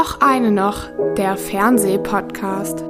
Och eine noch, der Fernsehpodcast.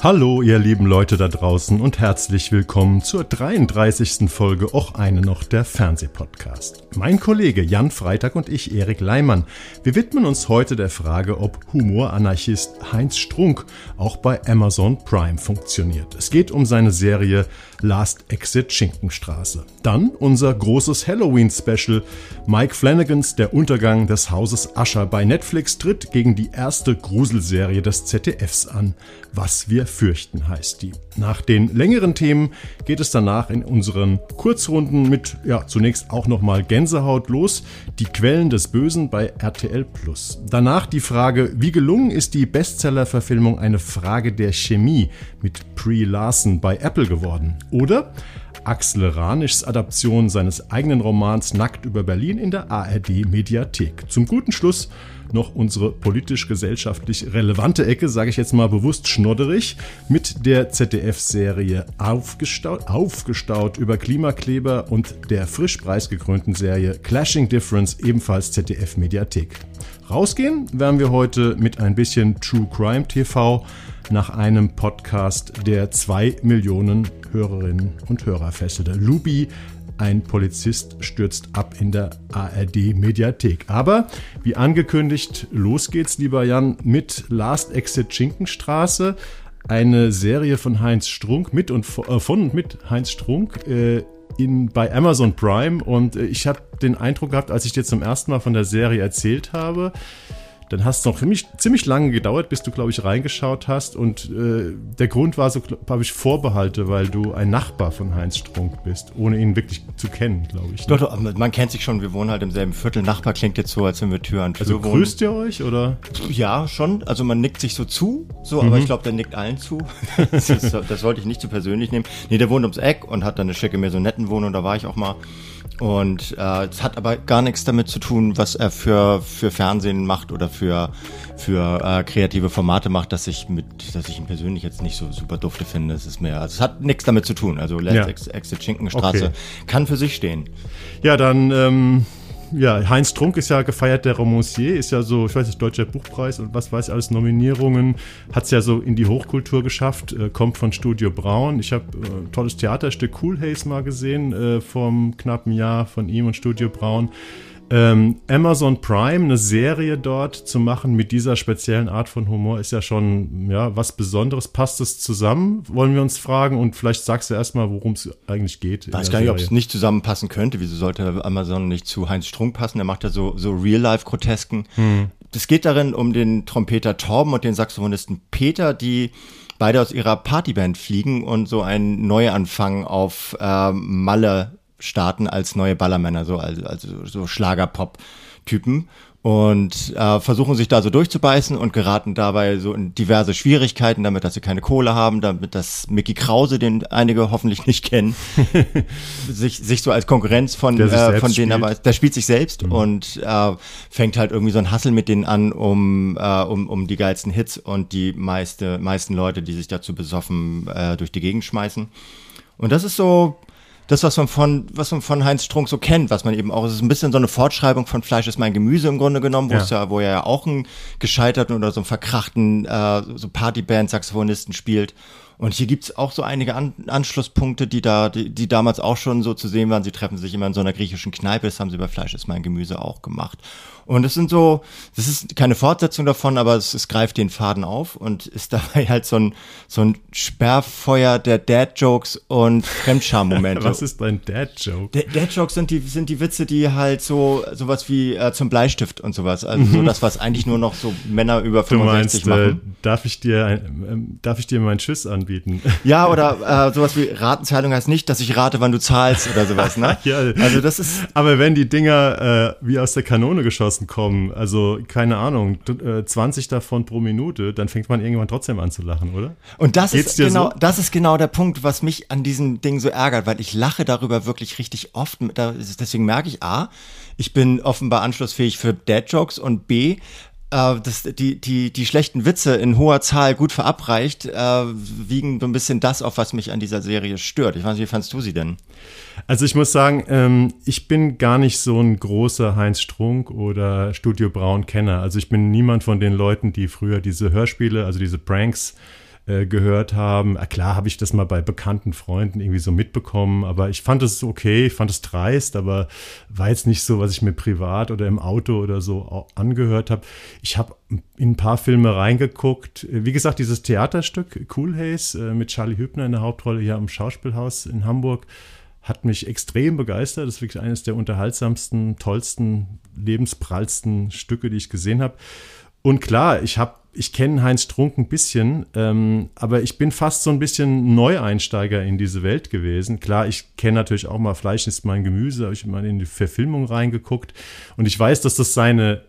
Hallo, ihr lieben Leute da draußen und herzlich willkommen zur 33. Folge auch eine noch der Fernsehpodcast. Mein Kollege Jan Freitag und ich, Erik Leimann, wir widmen uns heute der Frage, ob Humoranarchist Heinz Strunk auch bei Amazon Prime funktioniert. Es geht um seine Serie Last Exit Schinkenstraße. Dann unser großes Halloween-Special. Mike Flanagans Der Untergang des Hauses Ascher bei Netflix tritt gegen die erste Gruselserie des ZDFs an. Was wir fürchten heißt die. Nach den längeren Themen geht es danach in unseren Kurzrunden mit, ja, zunächst auch nochmal Gänsehaut los. Die Quellen des Bösen bei RTL Plus. Danach die Frage, wie gelungen ist die Bestseller-Verfilmung eine Frage der Chemie mit Pre Larson bei Apple geworden? Oder Axel Ranischs Adaption seines eigenen Romans Nackt über Berlin in der ARD Mediathek. Zum guten Schluss noch unsere politisch-gesellschaftlich relevante Ecke, sage ich jetzt mal bewusst schnodderig, mit der ZDF-Serie Aufgestaut, Aufgestaut über Klimakleber und der frisch preisgekrönten Serie Clashing Difference, ebenfalls ZDF-Mediathek. Rausgehen werden wir heute mit ein bisschen True Crime TV nach einem Podcast, der zwei Millionen Hörerinnen und Hörer fesselte. Lubi ein Polizist stürzt ab in der ARD Mediathek. Aber wie angekündigt, los geht's, lieber Jan, mit Last Exit Schinkenstraße. Eine Serie von Heinz Strunk mit und äh, von und mit Heinz Strunk äh, in, bei Amazon Prime. Und äh, ich habe den Eindruck gehabt, als ich dir zum ersten Mal von der Serie erzählt habe, dann hast es noch ziemlich, ziemlich lange gedauert, bis du, glaube ich, reingeschaut hast. Und äh, der Grund war so, glaube ich, Vorbehalte, weil du ein Nachbar von Heinz Strunk bist, ohne ihn wirklich zu kennen, glaube ich. Ne? Doch, doch, man kennt sich schon, wir wohnen halt im selben Viertel. Nachbar klingt jetzt so, als wenn wir Tür an Tür also wohnen. grüßt ihr euch, oder? Ja, schon. Also man nickt sich so zu, so, mhm. aber ich glaube, der nickt allen zu. das, das, wollte ich nicht zu persönlich nehmen. Nee, der wohnt ums Eck und hat dann eine schicke Maisonettenwohnung, da war ich auch mal. Und äh, es hat aber gar nichts damit zu tun, was er für, für Fernsehen macht oder für, für äh, kreative Formate macht, dass ich mit, dass ich ihn persönlich jetzt nicht so super dufte finde. Es ist mehr, also es hat nichts damit zu tun. Also Let's ja. Exit Schinkenstraße okay. kann für sich stehen. Ja, dann ähm, ja, Heinz Trunk ist ja gefeiert der Romancier, ist ja so, ich weiß nicht, Deutscher Buchpreis und was weiß ich alles, Nominierungen, hat es ja so in die Hochkultur geschafft, äh, kommt von Studio Braun. Ich habe äh, tolles Theaterstück Cool Haze mal gesehen, äh, vom knappen Jahr von ihm und Studio Braun ähm, Amazon Prime eine Serie dort zu machen mit dieser speziellen Art von Humor ist ja schon ja was Besonderes. Passt es zusammen? Wollen wir uns fragen und vielleicht sagst du erstmal, worum es eigentlich geht. Ich weiß gar nicht, ob es nicht zusammenpassen könnte. Wieso sollte Amazon nicht zu Heinz Strunk passen? Der macht ja so, so Real-Life-Grotesken. Hm. Es geht darin um den Trompeter Torben und den Saxophonisten Peter, die beide aus ihrer Partyband fliegen und so einen Neuanfang auf äh, Malle starten als neue Ballermänner, so also, also so Schlagerpop-Typen und äh, versuchen sich da so durchzubeißen und geraten dabei so in diverse Schwierigkeiten, damit dass sie keine Kohle haben, damit dass Mickey Krause, den einige hoffentlich nicht kennen, sich, sich so als Konkurrenz von, äh, von denen aber der spielt sich selbst mhm. und äh, fängt halt irgendwie so ein Hassel mit denen an, um, äh, um, um die geilsten Hits und die meiste, meisten Leute, die sich dazu besoffen äh, durch die Gegend schmeißen. Und das ist so das, was man von, was man von Heinz Strunk so kennt, was man eben auch, es ist ein bisschen so eine Fortschreibung von Fleisch ist mein Gemüse im Grunde genommen, wo ja. es ja, wo er ja auch einen gescheiterten oder so einen verkrachten, äh, so Partyband-Saxophonisten spielt. Und hier gibt's auch so einige An Anschlusspunkte, die da, die, die damals auch schon so zu sehen waren. Sie treffen sich immer in so einer griechischen Kneipe, das haben sie bei Fleisch ist mein Gemüse auch gemacht. Und es sind so, das ist keine Fortsetzung davon, aber es, es greift den Faden auf und ist dabei halt so ein, so ein Sperrfeuer der Dad-Jokes und Fremdscham-Momente. Was ist ein Dad-Joke? Dad-Jokes sind die, sind die Witze, die halt so, sowas wie äh, zum Bleistift und sowas. Also so mhm. das, was eigentlich nur noch so Männer über 65 du meinst, machen. Äh, darf ich dir, ein, äh, darf ich dir meinen Schiss anbieten? Ja, oder äh, sowas wie Ratenzahlung heißt nicht, dass ich rate, wann du zahlst oder sowas, ne? ja, also das ist. Aber wenn die Dinger äh, wie aus der Kanone geschossen Außen kommen, also keine Ahnung, 20 äh, davon pro Minute, dann fängt man irgendwann trotzdem an zu lachen, oder? Und das ist genau, so? das ist genau der Punkt, was mich an diesem Ding so ärgert, weil ich lache darüber wirklich richtig oft. Deswegen merke ich, A, ich bin offenbar anschlussfähig für Dad-Jokes und B, äh, das, die, die, die schlechten Witze in hoher Zahl gut verabreicht, äh, wiegen so ein bisschen das auf, was mich an dieser Serie stört. Ich weiß nicht, wie fandst du sie denn? Also ich muss sagen, ähm, ich bin gar nicht so ein großer Heinz Strunk oder Studio Braun Kenner. Also ich bin niemand von den Leuten, die früher diese Hörspiele, also diese Pranks äh, gehört haben. Äh, klar habe ich das mal bei bekannten Freunden irgendwie so mitbekommen, aber ich fand es okay, ich fand es dreist, aber war jetzt nicht so, was ich mir privat oder im Auto oder so angehört habe. Ich habe in ein paar Filme reingeguckt. Wie gesagt, dieses Theaterstück Cool Haze äh, mit Charlie Hübner in der Hauptrolle hier am Schauspielhaus in Hamburg hat mich extrem begeistert. Das ist wirklich eines der unterhaltsamsten, tollsten, lebensprallsten Stücke, die ich gesehen habe. Und klar, ich habe ich kenne Heinz Strunk ein bisschen, ähm, aber ich bin fast so ein bisschen Neueinsteiger in diese Welt gewesen. Klar, ich kenne natürlich auch mal Fleisch ist mein Gemüse, habe ich mal in die Verfilmung reingeguckt und ich weiß, dass das seine,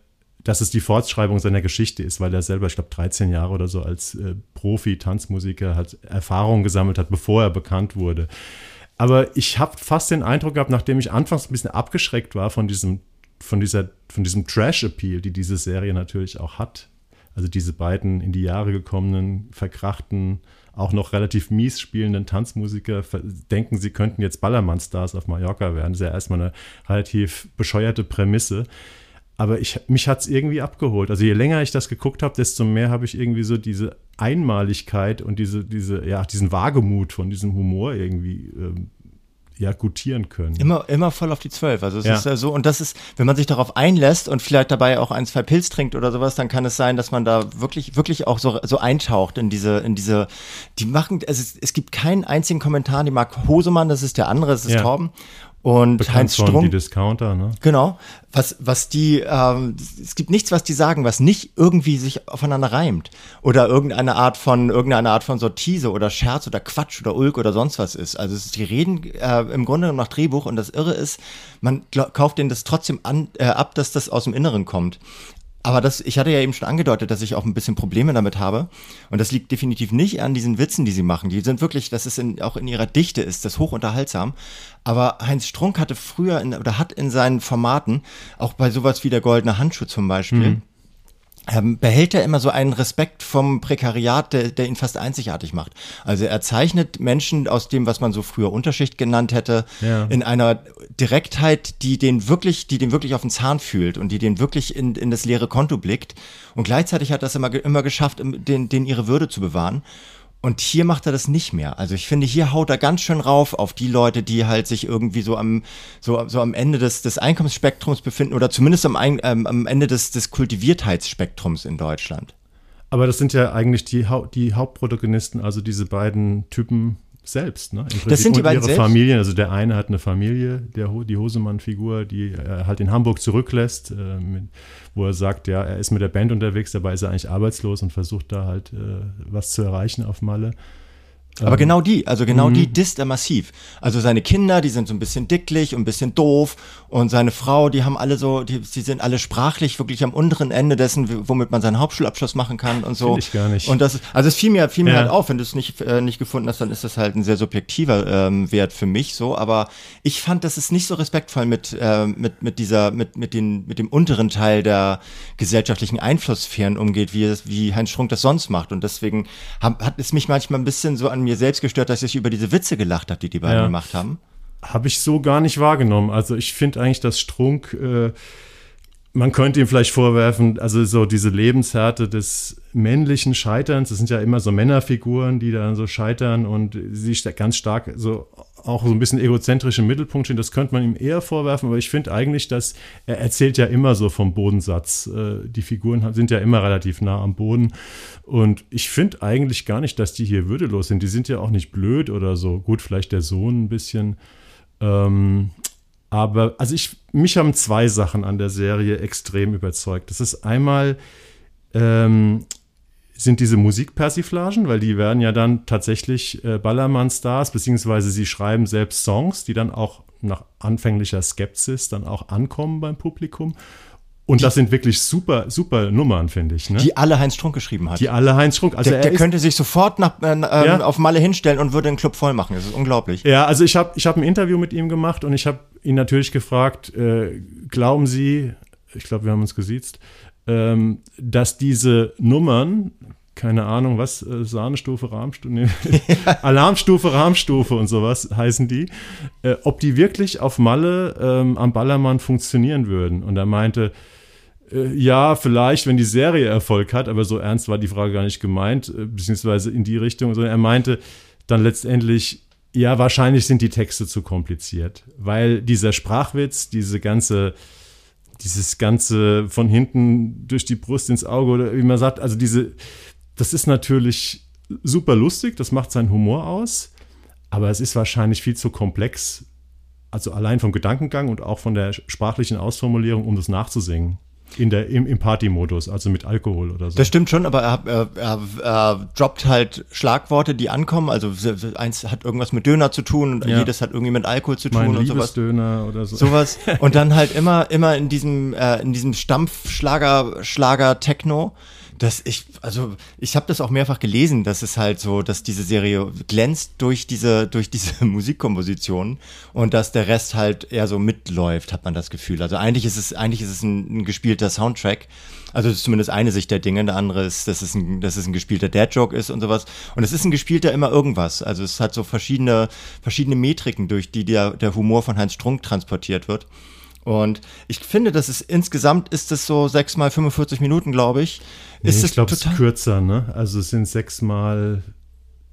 dass es die Fortschreibung seiner Geschichte ist, weil er selber, ich glaube, 13 Jahre oder so als äh, Profi-Tanzmusiker hat Erfahrung gesammelt hat, bevor er bekannt wurde. Aber ich habe fast den Eindruck gehabt, nachdem ich anfangs ein bisschen abgeschreckt war von diesem, von von diesem Trash-Appeal, die diese Serie natürlich auch hat, also diese beiden in die Jahre gekommenen, verkrachten, auch noch relativ mies spielenden Tanzmusiker denken, sie könnten jetzt Ballermann-Stars auf Mallorca werden. Das ist ja erstmal eine relativ bescheuerte Prämisse. Aber ich, mich hat es irgendwie abgeholt. Also je länger ich das geguckt habe, desto mehr habe ich irgendwie so diese Einmaligkeit und diese, diese, ja, diesen Wagemut von diesem Humor irgendwie ähm, ja, gutieren können. Immer, immer voll auf die Zwölf. Also es ja. ist ja so, und das ist, wenn man sich darauf einlässt und vielleicht dabei auch ein, zwei Pilz trinkt oder sowas, dann kann es sein, dass man da wirklich, wirklich auch so, so eintaucht in diese, in diese, die machen, also es, es gibt keinen einzigen Kommentar, die mag Hosemann, das ist der andere, das ist ja. Torben. Und Bekannt Heinz Strunk. Die Discounter, ne? Genau. Was, was die, ähm, es gibt nichts, was die sagen, was nicht irgendwie sich aufeinander reimt. Oder irgendeine Art von, irgendeine Art von Sortise oder Scherz oder Quatsch oder Ulk oder sonst was ist. Also ist, die reden äh, im Grunde nach Drehbuch und das Irre ist, man kauft denen das trotzdem an, äh, ab, dass das aus dem Inneren kommt. Aber das, ich hatte ja eben schon angedeutet, dass ich auch ein bisschen Probleme damit habe. Und das liegt definitiv nicht an diesen Witzen, die sie machen. Die sind wirklich, das ist in, auch in ihrer Dichte ist das hochunterhaltsam. Aber Heinz Strunk hatte früher in, oder hat in seinen Formaten, auch bei sowas wie der Goldene Handschuh zum Beispiel, mhm behält er immer so einen Respekt vom Prekariat, der, der ihn fast einzigartig macht. Also er zeichnet Menschen aus dem, was man so früher Unterschicht genannt hätte, ja. in einer Direktheit, die den wirklich, die den wirklich auf den Zahn fühlt und die den wirklich in, in das leere Konto blickt. Und gleichzeitig hat es immer, immer geschafft, den, den ihre Würde zu bewahren. Und hier macht er das nicht mehr. Also ich finde, hier haut er ganz schön rauf auf die Leute, die halt sich irgendwie so am, so, so am Ende des, des Einkommensspektrums befinden oder zumindest am, ähm, am Ende des, des Kultiviertheitsspektrums in Deutschland. Aber das sind ja eigentlich die, die Hauptprotagonisten, also diese beiden Typen, selbst. Ne? das sind die beiden ihre Familien. Also der eine hat eine Familie, der, die Hosemann-Figur, die er halt in Hamburg zurücklässt, äh, mit, wo er sagt, ja, er ist mit der Band unterwegs, dabei ist er eigentlich arbeitslos und versucht da halt äh, was zu erreichen auf Malle. Aber ähm, genau die, also genau mhm. die disst er massiv. Also seine Kinder, die sind so ein bisschen dicklich und ein bisschen doof und seine Frau, die haben alle so, die, die sind alle sprachlich wirklich am unteren Ende dessen, womit man seinen Hauptschulabschluss machen kann und so. Find ich gar nicht. Und das, also es fiel mir, fiel mir ja. halt auf, wenn du es nicht, äh, nicht gefunden hast, dann ist das halt ein sehr subjektiver ähm, Wert für mich so. Aber ich fand, das ist nicht so respektvoll mit, äh, mit, mit dieser, mit, mit, den, mit dem unteren Teil der gesellschaftlichen Einflusssphären umgeht, wie, wie Heinz Strunk das sonst macht. Und deswegen hat, hat es mich manchmal ein bisschen so an mir mir selbst gestört, dass ich über diese Witze gelacht habe, die die beiden ja. gemacht haben. Habe ich so gar nicht wahrgenommen. Also ich finde eigentlich, dass Strunk, äh, man könnte ihm vielleicht vorwerfen, also so diese Lebenshärte des männlichen Scheiterns, das sind ja immer so Männerfiguren, die dann so scheitern und sich ganz stark so auch so ein bisschen egozentrisch im Mittelpunkt stehen. Das könnte man ihm eher vorwerfen, aber ich finde eigentlich, dass er erzählt ja immer so vom Bodensatz. Äh, die Figuren sind ja immer relativ nah am Boden. Und ich finde eigentlich gar nicht, dass die hier würdelos sind. Die sind ja auch nicht blöd oder so. Gut, vielleicht der Sohn ein bisschen. Ähm, aber, also ich, mich haben zwei Sachen an der Serie extrem überzeugt. Das ist einmal, ähm, sind diese Musikpersiflagen, weil die werden ja dann tatsächlich äh, Ballermann-Stars, beziehungsweise sie schreiben selbst Songs, die dann auch nach anfänglicher Skepsis dann auch ankommen beim Publikum. Und die, das sind wirklich super, super Nummern, finde ich. Ne? Die alle Heinz Strunk geschrieben hat. Die alle Heinz Strunk. Also der, der könnte sich sofort nach, äh, äh, ja. auf Malle hinstellen und würde den Club voll machen. Das ist unglaublich. Ja, also ich habe ich hab ein Interview mit ihm gemacht und ich habe ihn natürlich gefragt, äh, glauben Sie, ich glaube, wir haben uns gesiezt, ähm, dass diese Nummern, keine Ahnung, was, äh, Sahnestufe, Rahmstufe, nee, Alarmstufe, Rahmstufe und sowas heißen die, äh, ob die wirklich auf Malle ähm, am Ballermann funktionieren würden. Und er meinte, äh, ja, vielleicht, wenn die Serie Erfolg hat, aber so ernst war die Frage gar nicht gemeint, äh, beziehungsweise in die Richtung, sondern er meinte dann letztendlich, ja, wahrscheinlich sind die Texte zu kompliziert, weil dieser Sprachwitz, diese ganze, dieses ganze von hinten durch die Brust ins Auge oder wie man sagt, also diese, das ist natürlich super lustig, das macht seinen Humor aus, aber es ist wahrscheinlich viel zu komplex, also allein vom Gedankengang und auch von der sprachlichen Ausformulierung, um das nachzusingen. In der, im, im Party-Modus, also mit Alkohol oder so. Das stimmt schon, aber er, er, er, er droppt halt Schlagworte, die ankommen. Also eins hat irgendwas mit Döner zu tun und ja. jedes hat irgendwie mit Alkohol zu tun mein und sowas. Döner oder so. Sowas. Und dann halt immer, immer in diesem, äh, in diesem Stampfschlager, Schlager Techno dass ich, also ich habe das auch mehrfach gelesen, dass es halt so, dass diese Serie glänzt durch diese, durch diese Musikkomposition und dass der Rest halt eher so mitläuft, hat man das Gefühl. Also eigentlich ist es, eigentlich ist es ein, ein gespielter Soundtrack. Also das zumindest eine Sicht der Dinge. Der andere ist, dass es ein, dass es ein gespielter Dad-Joke ist und sowas. Und es ist ein gespielter immer irgendwas. Also es hat so verschiedene, verschiedene Metriken, durch die der, der Humor von Heinz Strunk transportiert wird. Und ich finde, dass es insgesamt ist es so sechs mal 45 Minuten, glaube ich. Ist nee, ich glaube, es ist kürzer, ne? Also es sind sechs mal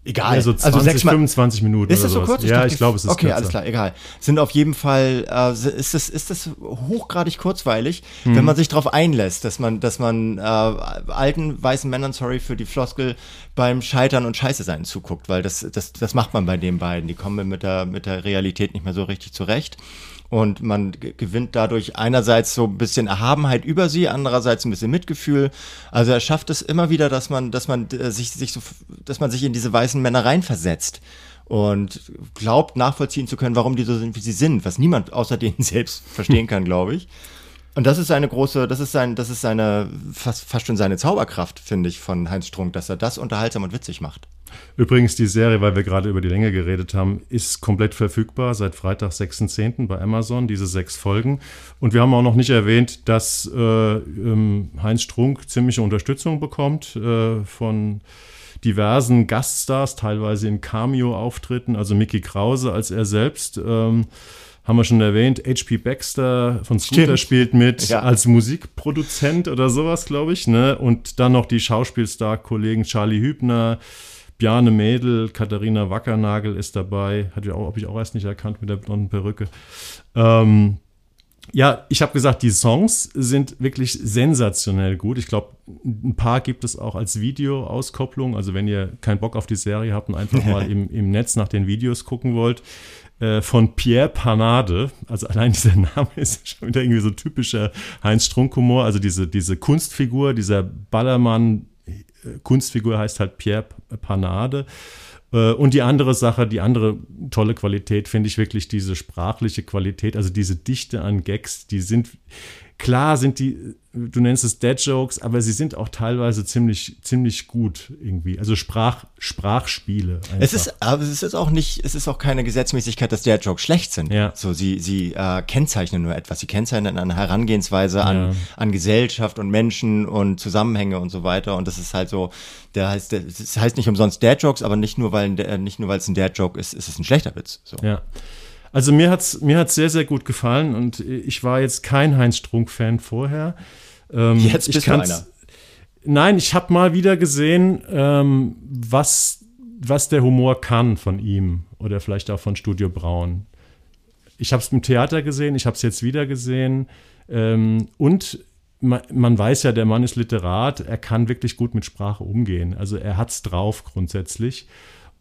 Egal. Also 20, also sechs mal, 25 Minuten. Ist das so kurz? Ich ja, ich glaube, es ist Okay, kürzer. alles klar, egal. Sind auf jeden Fall, äh, ist, das, ist das hochgradig kurzweilig, hm. wenn man sich darauf einlässt, dass man, dass man äh, alten weißen Männern, sorry für die Floskel, beim Scheitern und Scheiße sein zuguckt, weil das, das, das macht man bei den beiden. Die kommen mit der, mit der Realität nicht mehr so richtig zurecht und man gewinnt dadurch einerseits so ein bisschen Erhabenheit über sie, andererseits ein bisschen Mitgefühl. Also er schafft es immer wieder, dass man, dass man äh, sich, sich so, dass man sich in diese weißen Männer reinversetzt und glaubt nachvollziehen zu können, warum die so sind, wie sie sind, was niemand außer denen selbst verstehen kann, glaube ich. Und das ist eine große, das ist sein, das ist seine, fast, fast schon seine Zauberkraft, finde ich, von Heinz Strunk, dass er das unterhaltsam und witzig macht. Übrigens, die Serie, weil wir gerade über die Länge geredet haben, ist komplett verfügbar seit Freitag, 6.10. bei Amazon, diese sechs Folgen. Und wir haben auch noch nicht erwähnt, dass äh, ähm, Heinz Strunk ziemliche Unterstützung bekommt äh, von diversen Gaststars, teilweise in Cameo-Auftritten, also Mickey Krause als er selbst. Ähm, haben wir schon erwähnt, H.P. Baxter von Scooter Stimmt. spielt mit ja. als Musikproduzent oder sowas, glaube ich. Ne? Und dann noch die Schauspielstar-Kollegen Charlie Hübner, Bjarne Mädel, Katharina Wackernagel ist dabei. Hatte ich auch, habe ich auch erst nicht erkannt mit der blonden Perücke. Ähm, ja, ich habe gesagt, die Songs sind wirklich sensationell gut. Ich glaube, ein paar gibt es auch als Videoauskopplung. Also wenn ihr keinen Bock auf die Serie habt und einfach mal im, im Netz nach den Videos gucken wollt, äh, von Pierre Panade. Also allein dieser Name ist schon wieder irgendwie so typischer Heinz Strunk-Humor. Also diese, diese Kunstfigur, dieser Ballermann, Kunstfigur heißt halt Pierre Panade. Äh, und die andere Sache, die andere tolle Qualität finde ich wirklich diese sprachliche Qualität, also diese Dichte an Gags, die sind, klar sind die, du nennst es Dead Jokes, aber sie sind auch teilweise ziemlich, ziemlich gut irgendwie. Also Sprach, Sprachspiele. Einfach. Es ist, aber es ist auch nicht, es ist auch keine Gesetzmäßigkeit, dass Dead Jokes schlecht sind. Ja. So, sie, sie äh, kennzeichnen nur etwas. Sie kennzeichnen eine Herangehensweise an, ja. an Gesellschaft und Menschen und Zusammenhänge und so weiter. Und das ist halt so, der heißt, das heißt nicht umsonst Dead Jokes, aber nicht nur, weil, nicht nur, weil es ein Dead Joke ist, ist es ein schlechter Witz. So. Ja. Also mir hat es mir hat's sehr, sehr gut gefallen und ich war jetzt kein Heinz Strunk-Fan vorher. Ähm, jetzt bist du einer. Nein, ich habe mal wieder gesehen, ähm, was, was der Humor kann von ihm oder vielleicht auch von Studio Braun. Ich habe es im Theater gesehen, ich habe es jetzt wieder gesehen ähm, und man, man, weiß ja, der Mann ist Literat, er kann wirklich gut mit Sprache umgehen. Also er hat es drauf grundsätzlich.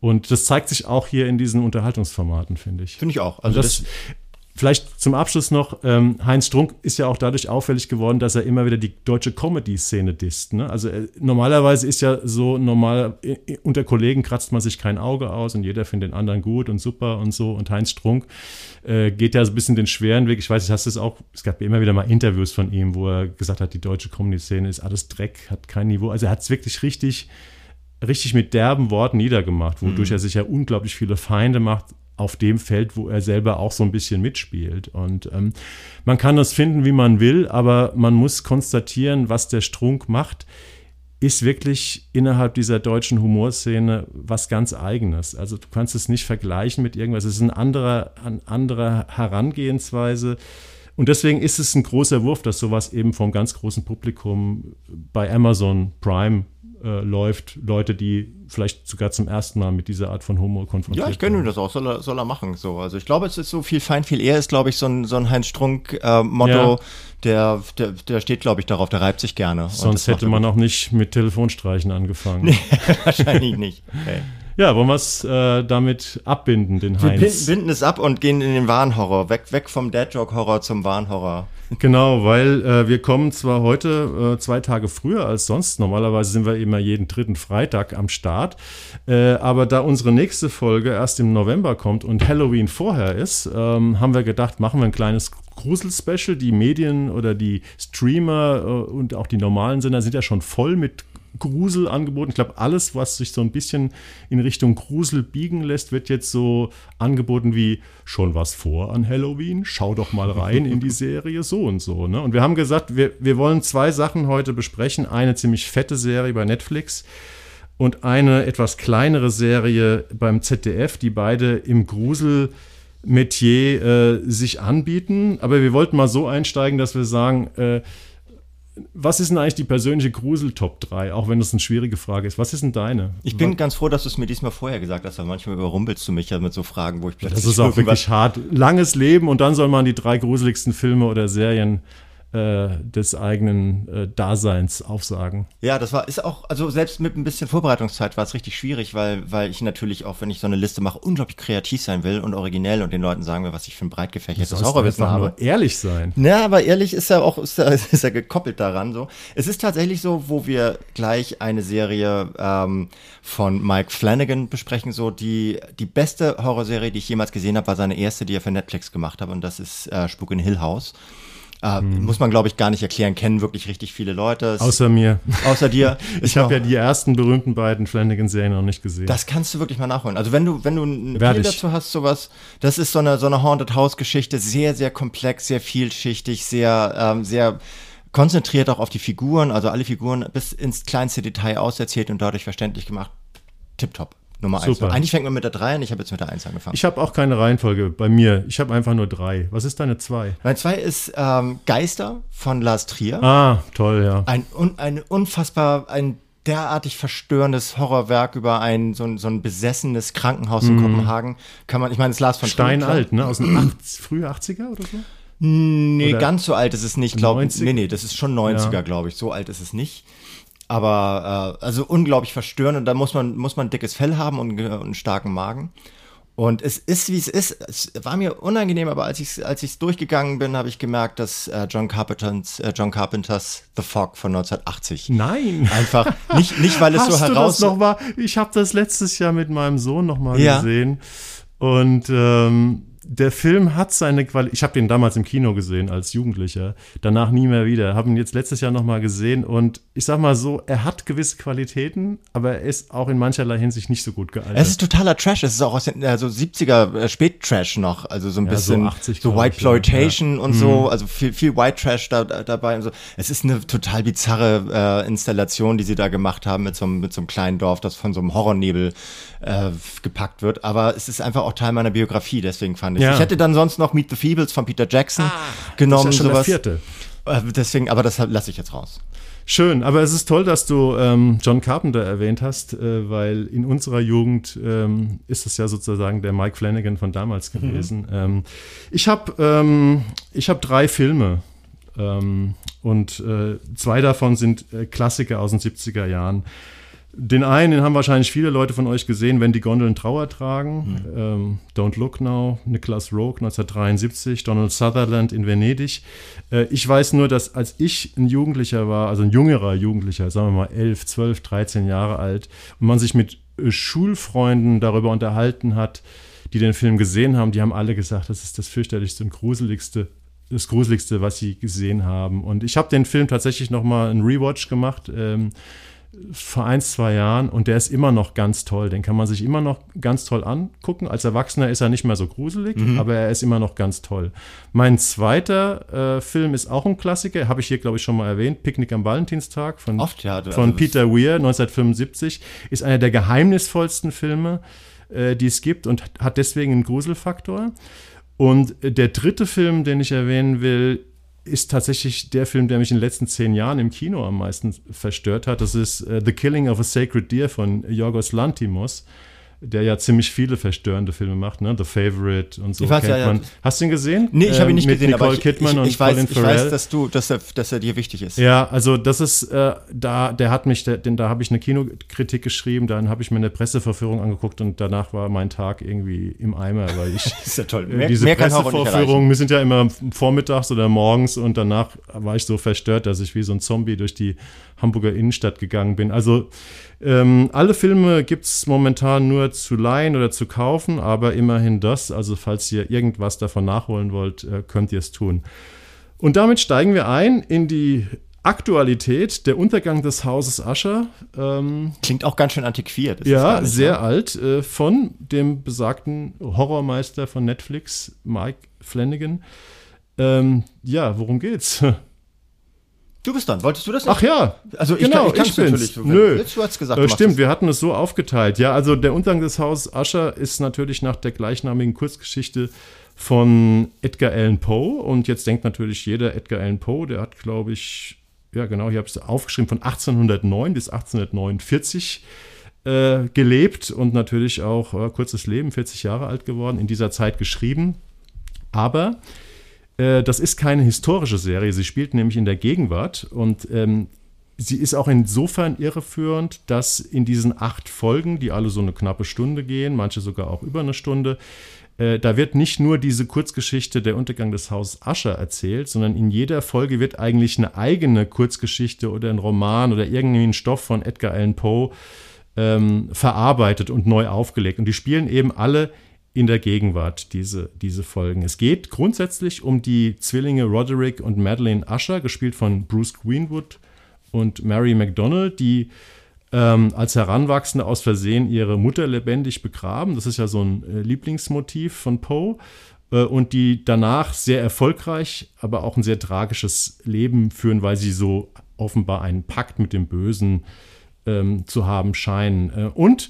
Und das zeigt sich auch hier in diesen Unterhaltungsformaten, finde ich. Finde ich auch. Also das, das, vielleicht zum Abschluss noch, ähm, Heinz Strunk ist ja auch dadurch auffällig geworden, dass er immer wieder die deutsche Comedy-Szene disst. Ne? Also äh, normalerweise ist ja so normal, äh, unter Kollegen kratzt man sich kein Auge aus und jeder findet den anderen gut und super und so. Und Heinz Strunk äh, geht ja so ein bisschen den schweren Weg. Ich weiß, ich hast es auch, es gab immer wieder mal Interviews von ihm, wo er gesagt hat, die deutsche Comedy-Szene ist alles Dreck, hat kein Niveau. Also er hat es wirklich richtig richtig mit derben Worten niedergemacht, wodurch mhm. er sich ja unglaublich viele Feinde macht, auf dem Feld, wo er selber auch so ein bisschen mitspielt. Und ähm, man kann das finden, wie man will, aber man muss konstatieren, was der Strunk macht, ist wirklich innerhalb dieser deutschen Humorszene was ganz Eigenes. Also du kannst es nicht vergleichen mit irgendwas. Es ist ein anderer, eine andere Herangehensweise. Und deswegen ist es ein großer Wurf, dass sowas eben vom ganz großen Publikum bei Amazon Prime äh, läuft. Leute, die vielleicht sogar zum ersten Mal mit dieser Art von Humor konfrontiert Ja, ich gönne ihm das auch, soll er, soll er machen. So. Also ich glaube, es ist so viel fein, viel eher ist, glaube ich, so ein, so ein Heinz Strunk-Motto, äh, ja. der, der, der steht, glaube ich, darauf, der reibt sich gerne. Sonst hätte man auch nicht mit Telefonstreichen angefangen. Nee, wahrscheinlich nicht. Okay. Ja, wollen wir es äh, damit abbinden, den Heinz? Wir binden es ab und gehen in den Warnhorror. Weg, weg vom Dead-Joke-Horror zum Warnhorror. Genau, weil äh, wir kommen zwar heute äh, zwei Tage früher als sonst. Normalerweise sind wir immer jeden dritten Freitag am Start. Äh, aber da unsere nächste Folge erst im November kommt und Halloween vorher ist, ähm, haben wir gedacht, machen wir ein kleines Grusel-Special. Die Medien oder die Streamer äh, und auch die normalen Sender sind ja schon voll mit Grusel angeboten. Ich glaube, alles, was sich so ein bisschen in Richtung Grusel biegen lässt, wird jetzt so angeboten wie schon was vor an Halloween. Schau doch mal rein in die Serie so und so. Ne? Und wir haben gesagt, wir, wir wollen zwei Sachen heute besprechen. Eine ziemlich fette Serie bei Netflix und eine etwas kleinere Serie beim ZDF, die beide im Grusel Metier äh, sich anbieten. Aber wir wollten mal so einsteigen, dass wir sagen, äh, was ist denn eigentlich die persönliche Grusel-Top 3, auch wenn das eine schwierige Frage ist? Was ist denn deine? Ich bin Was? ganz froh, dass du es mir diesmal vorher gesagt hast, weil manchmal überrumpelst du mich ja mit so Fragen, wo ich plötzlich. Das ist auch wirklich hart. Langes Leben und dann soll man die drei gruseligsten Filme oder Serien des eigenen äh, Daseins aufsagen. Ja, das war, ist auch, also selbst mit ein bisschen Vorbereitungszeit war es richtig schwierig, weil, weil ich natürlich auch, wenn ich so eine Liste mache, unglaublich kreativ sein will und originell und den Leuten sagen will, was ich für ein breit gefächertes Horrorwissen habe. Nur ehrlich sein. Ja, aber ehrlich ist ja auch, ist ja, ist ja gekoppelt daran so. Es ist tatsächlich so, wo wir gleich eine Serie ähm, von Mike Flanagan besprechen, so die, die beste Horrorserie, die ich jemals gesehen habe, war seine erste, die er für Netflix gemacht hat und das ist äh, Spuk in Hill House. Äh, hm. Muss man, glaube ich, gar nicht erklären. Kennen wirklich richtig viele Leute. außer mir. Außer dir. ich habe ja die ersten berühmten beiden Flanagan-Serien noch nicht gesehen. Das kannst du wirklich mal nachholen. Also wenn du, wenn du ein Feel dazu hast, sowas, das ist so eine, so eine Haunted House-Geschichte, sehr, sehr komplex, sehr vielschichtig, sehr, ähm, sehr konzentriert auch auf die Figuren, also alle Figuren bis ins kleinste Detail auserzählt und dadurch verständlich gemacht. Tipptopp. Nummer eins. Super. Eigentlich fängt man mit der 3 an, ich habe jetzt mit der 1 angefangen. Ich habe auch keine Reihenfolge bei mir. Ich habe einfach nur 3. Was ist deine 2? Meine 2 ist ähm, Geister von Lars Trier. Ah, toll, ja. Ein, un, ein unfassbar, ein derartig verstörendes Horrorwerk über ein so ein, so ein besessenes Krankenhaus in mm. Kopenhagen. Kann man, ich meine, es Lars von Steinalt, ne? Aus den 80, frühen 80er oder so? Nee, oder ganz so alt ist es nicht, glaube ich. Nee, nee, das ist schon 90er, ja. glaube ich. So alt ist es nicht. Aber äh, also unglaublich verstörend und da muss man, muss man dickes Fell haben und, und einen starken Magen. Und es ist, wie es ist. Es war mir unangenehm, aber als ich als ich's durchgegangen bin, habe ich gemerkt, dass äh, John, Carpenters, äh, John Carpenters The Fog von 1980 Nein. einfach nicht nicht weil es Hast so heraus du das noch mal? Ich habe das letztes Jahr mit meinem Sohn noch mal ja. gesehen und ähm, der Film hat seine Qualität. Ich habe den damals im Kino gesehen als Jugendlicher, danach nie mehr wieder. Habe ihn jetzt letztes Jahr nochmal gesehen und ich sag mal so, er hat gewisse Qualitäten, aber er ist auch in mancherlei Hinsicht nicht so gut gealtert. Es ist totaler Trash. Es ist auch aus den äh, so 70er äh, Spät-Trash noch, also so ein ja, bisschen so, 80, so White Ploitation ja. und mhm. so, also viel, viel White Trash da, da, dabei und so. Es ist eine total bizarre äh, Installation, die sie da gemacht haben mit so, mit so einem kleinen Dorf, das von so einem Horrornebel äh, gepackt wird. Aber es ist einfach auch Teil meiner Biografie, deswegen fand ich. Ja. Ich hätte dann sonst noch Meet the Feebles von Peter Jackson ah, genommen. Das ist ja schon sowas. der vierte. Äh, deswegen, aber das lasse ich jetzt raus. Schön, aber es ist toll, dass du ähm, John Carpenter erwähnt hast, äh, weil in unserer Jugend ähm, ist es ja sozusagen der Mike Flanagan von damals mhm. gewesen. Mhm. Ähm, ich habe ähm, hab drei Filme ähm, und äh, zwei davon sind äh, Klassiker aus den 70er Jahren. Den einen, den haben wahrscheinlich viele Leute von euch gesehen, wenn die Gondeln Trauer tragen. Mhm. Ähm, Don't Look Now, Nicholas Rogue 1973, Donald Sutherland in Venedig. Äh, ich weiß nur, dass als ich ein Jugendlicher war, also ein jüngerer Jugendlicher, sagen wir mal 11, 12, 13 Jahre alt, und man sich mit äh, Schulfreunden darüber unterhalten hat, die den Film gesehen haben, die haben alle gesagt, das ist das fürchterlichste und gruseligste das Gruseligste, was sie gesehen haben. Und ich habe den Film tatsächlich nochmal einen Rewatch gemacht. Ähm, vor ein, zwei Jahren und der ist immer noch ganz toll. Den kann man sich immer noch ganz toll angucken. Als Erwachsener ist er nicht mehr so gruselig, mhm. aber er ist immer noch ganz toll. Mein zweiter äh, Film ist auch ein Klassiker, habe ich hier, glaube ich, schon mal erwähnt. Picknick am Valentinstag von, Oft, ja, von also Peter Weir, 1975. Ist einer der geheimnisvollsten Filme, äh, die es gibt und hat deswegen einen Gruselfaktor. Und der dritte Film, den ich erwähnen will, ist tatsächlich der Film, der mich in den letzten zehn Jahren im Kino am meisten verstört hat. Das ist uh, The Killing of a Sacred Deer von Yorgos Lantimos der ja ziemlich viele verstörende Filme macht, ne? The Favorite und so ich weiß, kennt ja, man. Hast du ihn gesehen? Nee, ich habe ihn nicht ähm, mit gesehen, Nicole aber ich, Kidman ich, und ich, weiß, Colin ich Farrell. weiß, dass du, dass er, dass er dir wichtig ist. Ja, also das ist, äh, da, der hat mich, der, den, da habe ich eine Kinokritik geschrieben, dann habe ich mir eine Presseverführung angeguckt und danach war mein Tag irgendwie im Eimer, weil ich ist ja toll. Mehr, diese mehr Pressevorführungen, wir sind ja immer vormittags oder morgens und danach war ich so verstört, dass ich wie so ein Zombie durch die Hamburger Innenstadt gegangen bin. Also ähm, alle Filme gibt es momentan nur zu leihen oder zu kaufen, aber immerhin das. Also falls ihr irgendwas davon nachholen wollt, äh, könnt ihr es tun. Und damit steigen wir ein in die Aktualität, der Untergang des Hauses Ascher. Ähm, Klingt auch ganz schön antiquiert. ja, sehr so. alt. Äh, von dem besagten Horrormeister von Netflix, Mike Flanagan. Ähm, ja, worum geht's? Du bist dann. Wolltest du das nicht? Ach ja. Also ich, genau, kann, ich, ich bin's. natürlich. Nö. Du hast gesagt, äh, stimmt, wir hatten es so aufgeteilt. Ja, also der Untergang des Hauses Ascher ist natürlich nach der gleichnamigen Kurzgeschichte von Edgar Allan Poe. Und jetzt denkt natürlich jeder Edgar Allan Poe, der hat, glaube ich, ja genau, ich habe es aufgeschrieben, von 1809 bis 1849 äh, gelebt und natürlich auch äh, kurzes Leben, 40 Jahre alt geworden, in dieser Zeit geschrieben. Aber das ist keine historische Serie. Sie spielt nämlich in der Gegenwart und ähm, sie ist auch insofern irreführend, dass in diesen acht Folgen, die alle so eine knappe Stunde gehen, manche sogar auch über eine Stunde, äh, da wird nicht nur diese Kurzgeschichte Der Untergang des Hauses Ascher erzählt, sondern in jeder Folge wird eigentlich eine eigene Kurzgeschichte oder ein Roman oder irgendwie ein Stoff von Edgar Allan Poe ähm, verarbeitet und neu aufgelegt. Und die spielen eben alle in der Gegenwart, diese, diese Folgen. Es geht grundsätzlich um die Zwillinge Roderick und Madeleine Usher, gespielt von Bruce Greenwood und Mary McDonald, die ähm, als Heranwachsende aus Versehen ihre Mutter lebendig begraben. Das ist ja so ein äh, Lieblingsmotiv von Poe. Äh, und die danach sehr erfolgreich, aber auch ein sehr tragisches Leben führen, weil sie so offenbar einen Pakt mit dem Bösen ähm, zu haben scheinen. Äh, und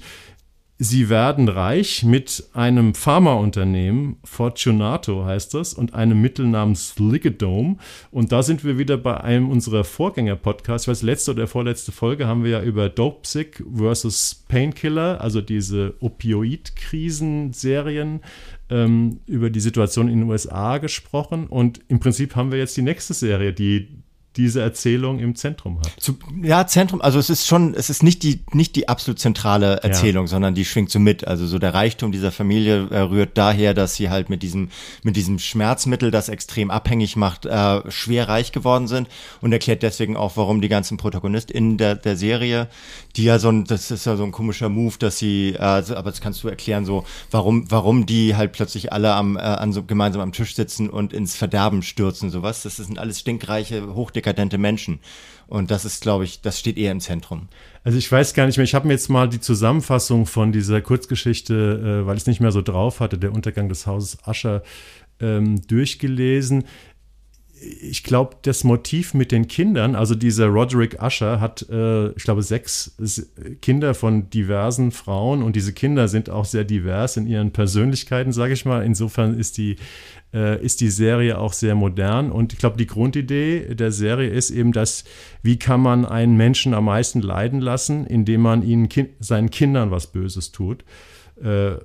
Sie werden reich mit einem Pharmaunternehmen, Fortunato heißt das, und einem Mittel namens Ligadome. Und da sind wir wieder bei einem unserer Vorgänger-Podcasts. Ich weiß, letzte oder vorletzte Folge haben wir ja über Dopesick versus Painkiller, also diese Opioid-Krisen-Serien, ähm, über die Situation in den USA gesprochen. Und im Prinzip haben wir jetzt die nächste Serie, die diese Erzählung im Zentrum hat. Zu, ja, Zentrum, also es ist schon, es ist nicht die, nicht die absolut zentrale Erzählung, ja. sondern die schwingt so mit. Also so der Reichtum dieser Familie äh, rührt daher, dass sie halt mit diesem, mit diesem Schmerzmittel, das extrem abhängig macht, äh, schwer reich geworden sind und erklärt deswegen auch, warum die ganzen ProtagonistInnen der, der Serie, die ja so ein, das ist ja so ein komischer Move, dass sie, äh, aber das kannst du erklären, so, warum, warum die halt plötzlich alle am, äh, an so, gemeinsam am Tisch sitzen und ins Verderben stürzen, sowas. Das sind alles stinkreiche, hochdicke dekadente Menschen. Und das ist, glaube ich, das steht eher im Zentrum. Also ich weiß gar nicht mehr, ich habe mir jetzt mal die Zusammenfassung von dieser Kurzgeschichte, äh, weil ich es nicht mehr so drauf hatte, der Untergang des Hauses Ascher, ähm, durchgelesen ich glaube, das Motiv mit den Kindern, also dieser Roderick Usher hat, äh, ich glaube, sechs Kinder von diversen Frauen und diese Kinder sind auch sehr divers in ihren Persönlichkeiten, sage ich mal. Insofern ist die, äh, ist die Serie auch sehr modern und ich glaube, die Grundidee der Serie ist eben, dass, wie kann man einen Menschen am meisten leiden lassen, indem man ihnen kind, seinen Kindern was Böses tut. Äh,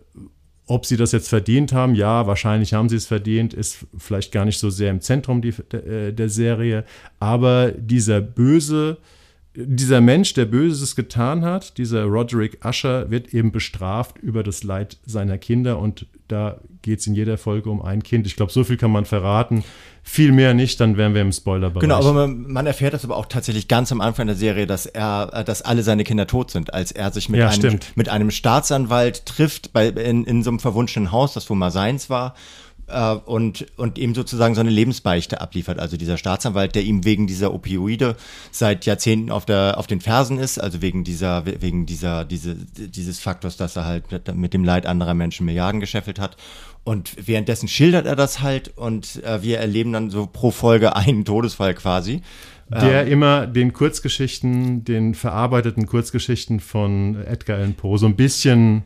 ob sie das jetzt verdient haben, ja, wahrscheinlich haben sie es verdient, ist vielleicht gar nicht so sehr im Zentrum die, der, äh, der Serie. Aber dieser böse, dieser Mensch, der Böses getan hat, dieser Roderick Usher, wird eben bestraft über das Leid seiner Kinder und da geht es in jeder Folge um ein Kind. Ich glaube, so viel kann man verraten. Viel mehr nicht, dann wären wir im Spoilerbereich. Genau, aber man, man, erfährt das aber auch tatsächlich ganz am Anfang der Serie, dass er, äh, dass alle seine Kinder tot sind, als er sich mit, ja, einem, mit einem Staatsanwalt trifft bei, in, in so einem verwunschenen Haus, das wo mal seins war äh, und, und ihm sozusagen so eine Lebensbeichte abliefert. Also dieser Staatsanwalt, der ihm wegen dieser Opioide seit Jahrzehnten auf, der, auf den Fersen ist, also wegen dieser, wegen dieser, diese, dieses Faktors, dass er halt mit dem Leid anderer Menschen Milliarden gescheffelt hat. Und währenddessen schildert er das halt und äh, wir erleben dann so pro Folge einen Todesfall quasi. Der ähm, immer den Kurzgeschichten, den verarbeiteten Kurzgeschichten von Edgar Allan Poe so ein bisschen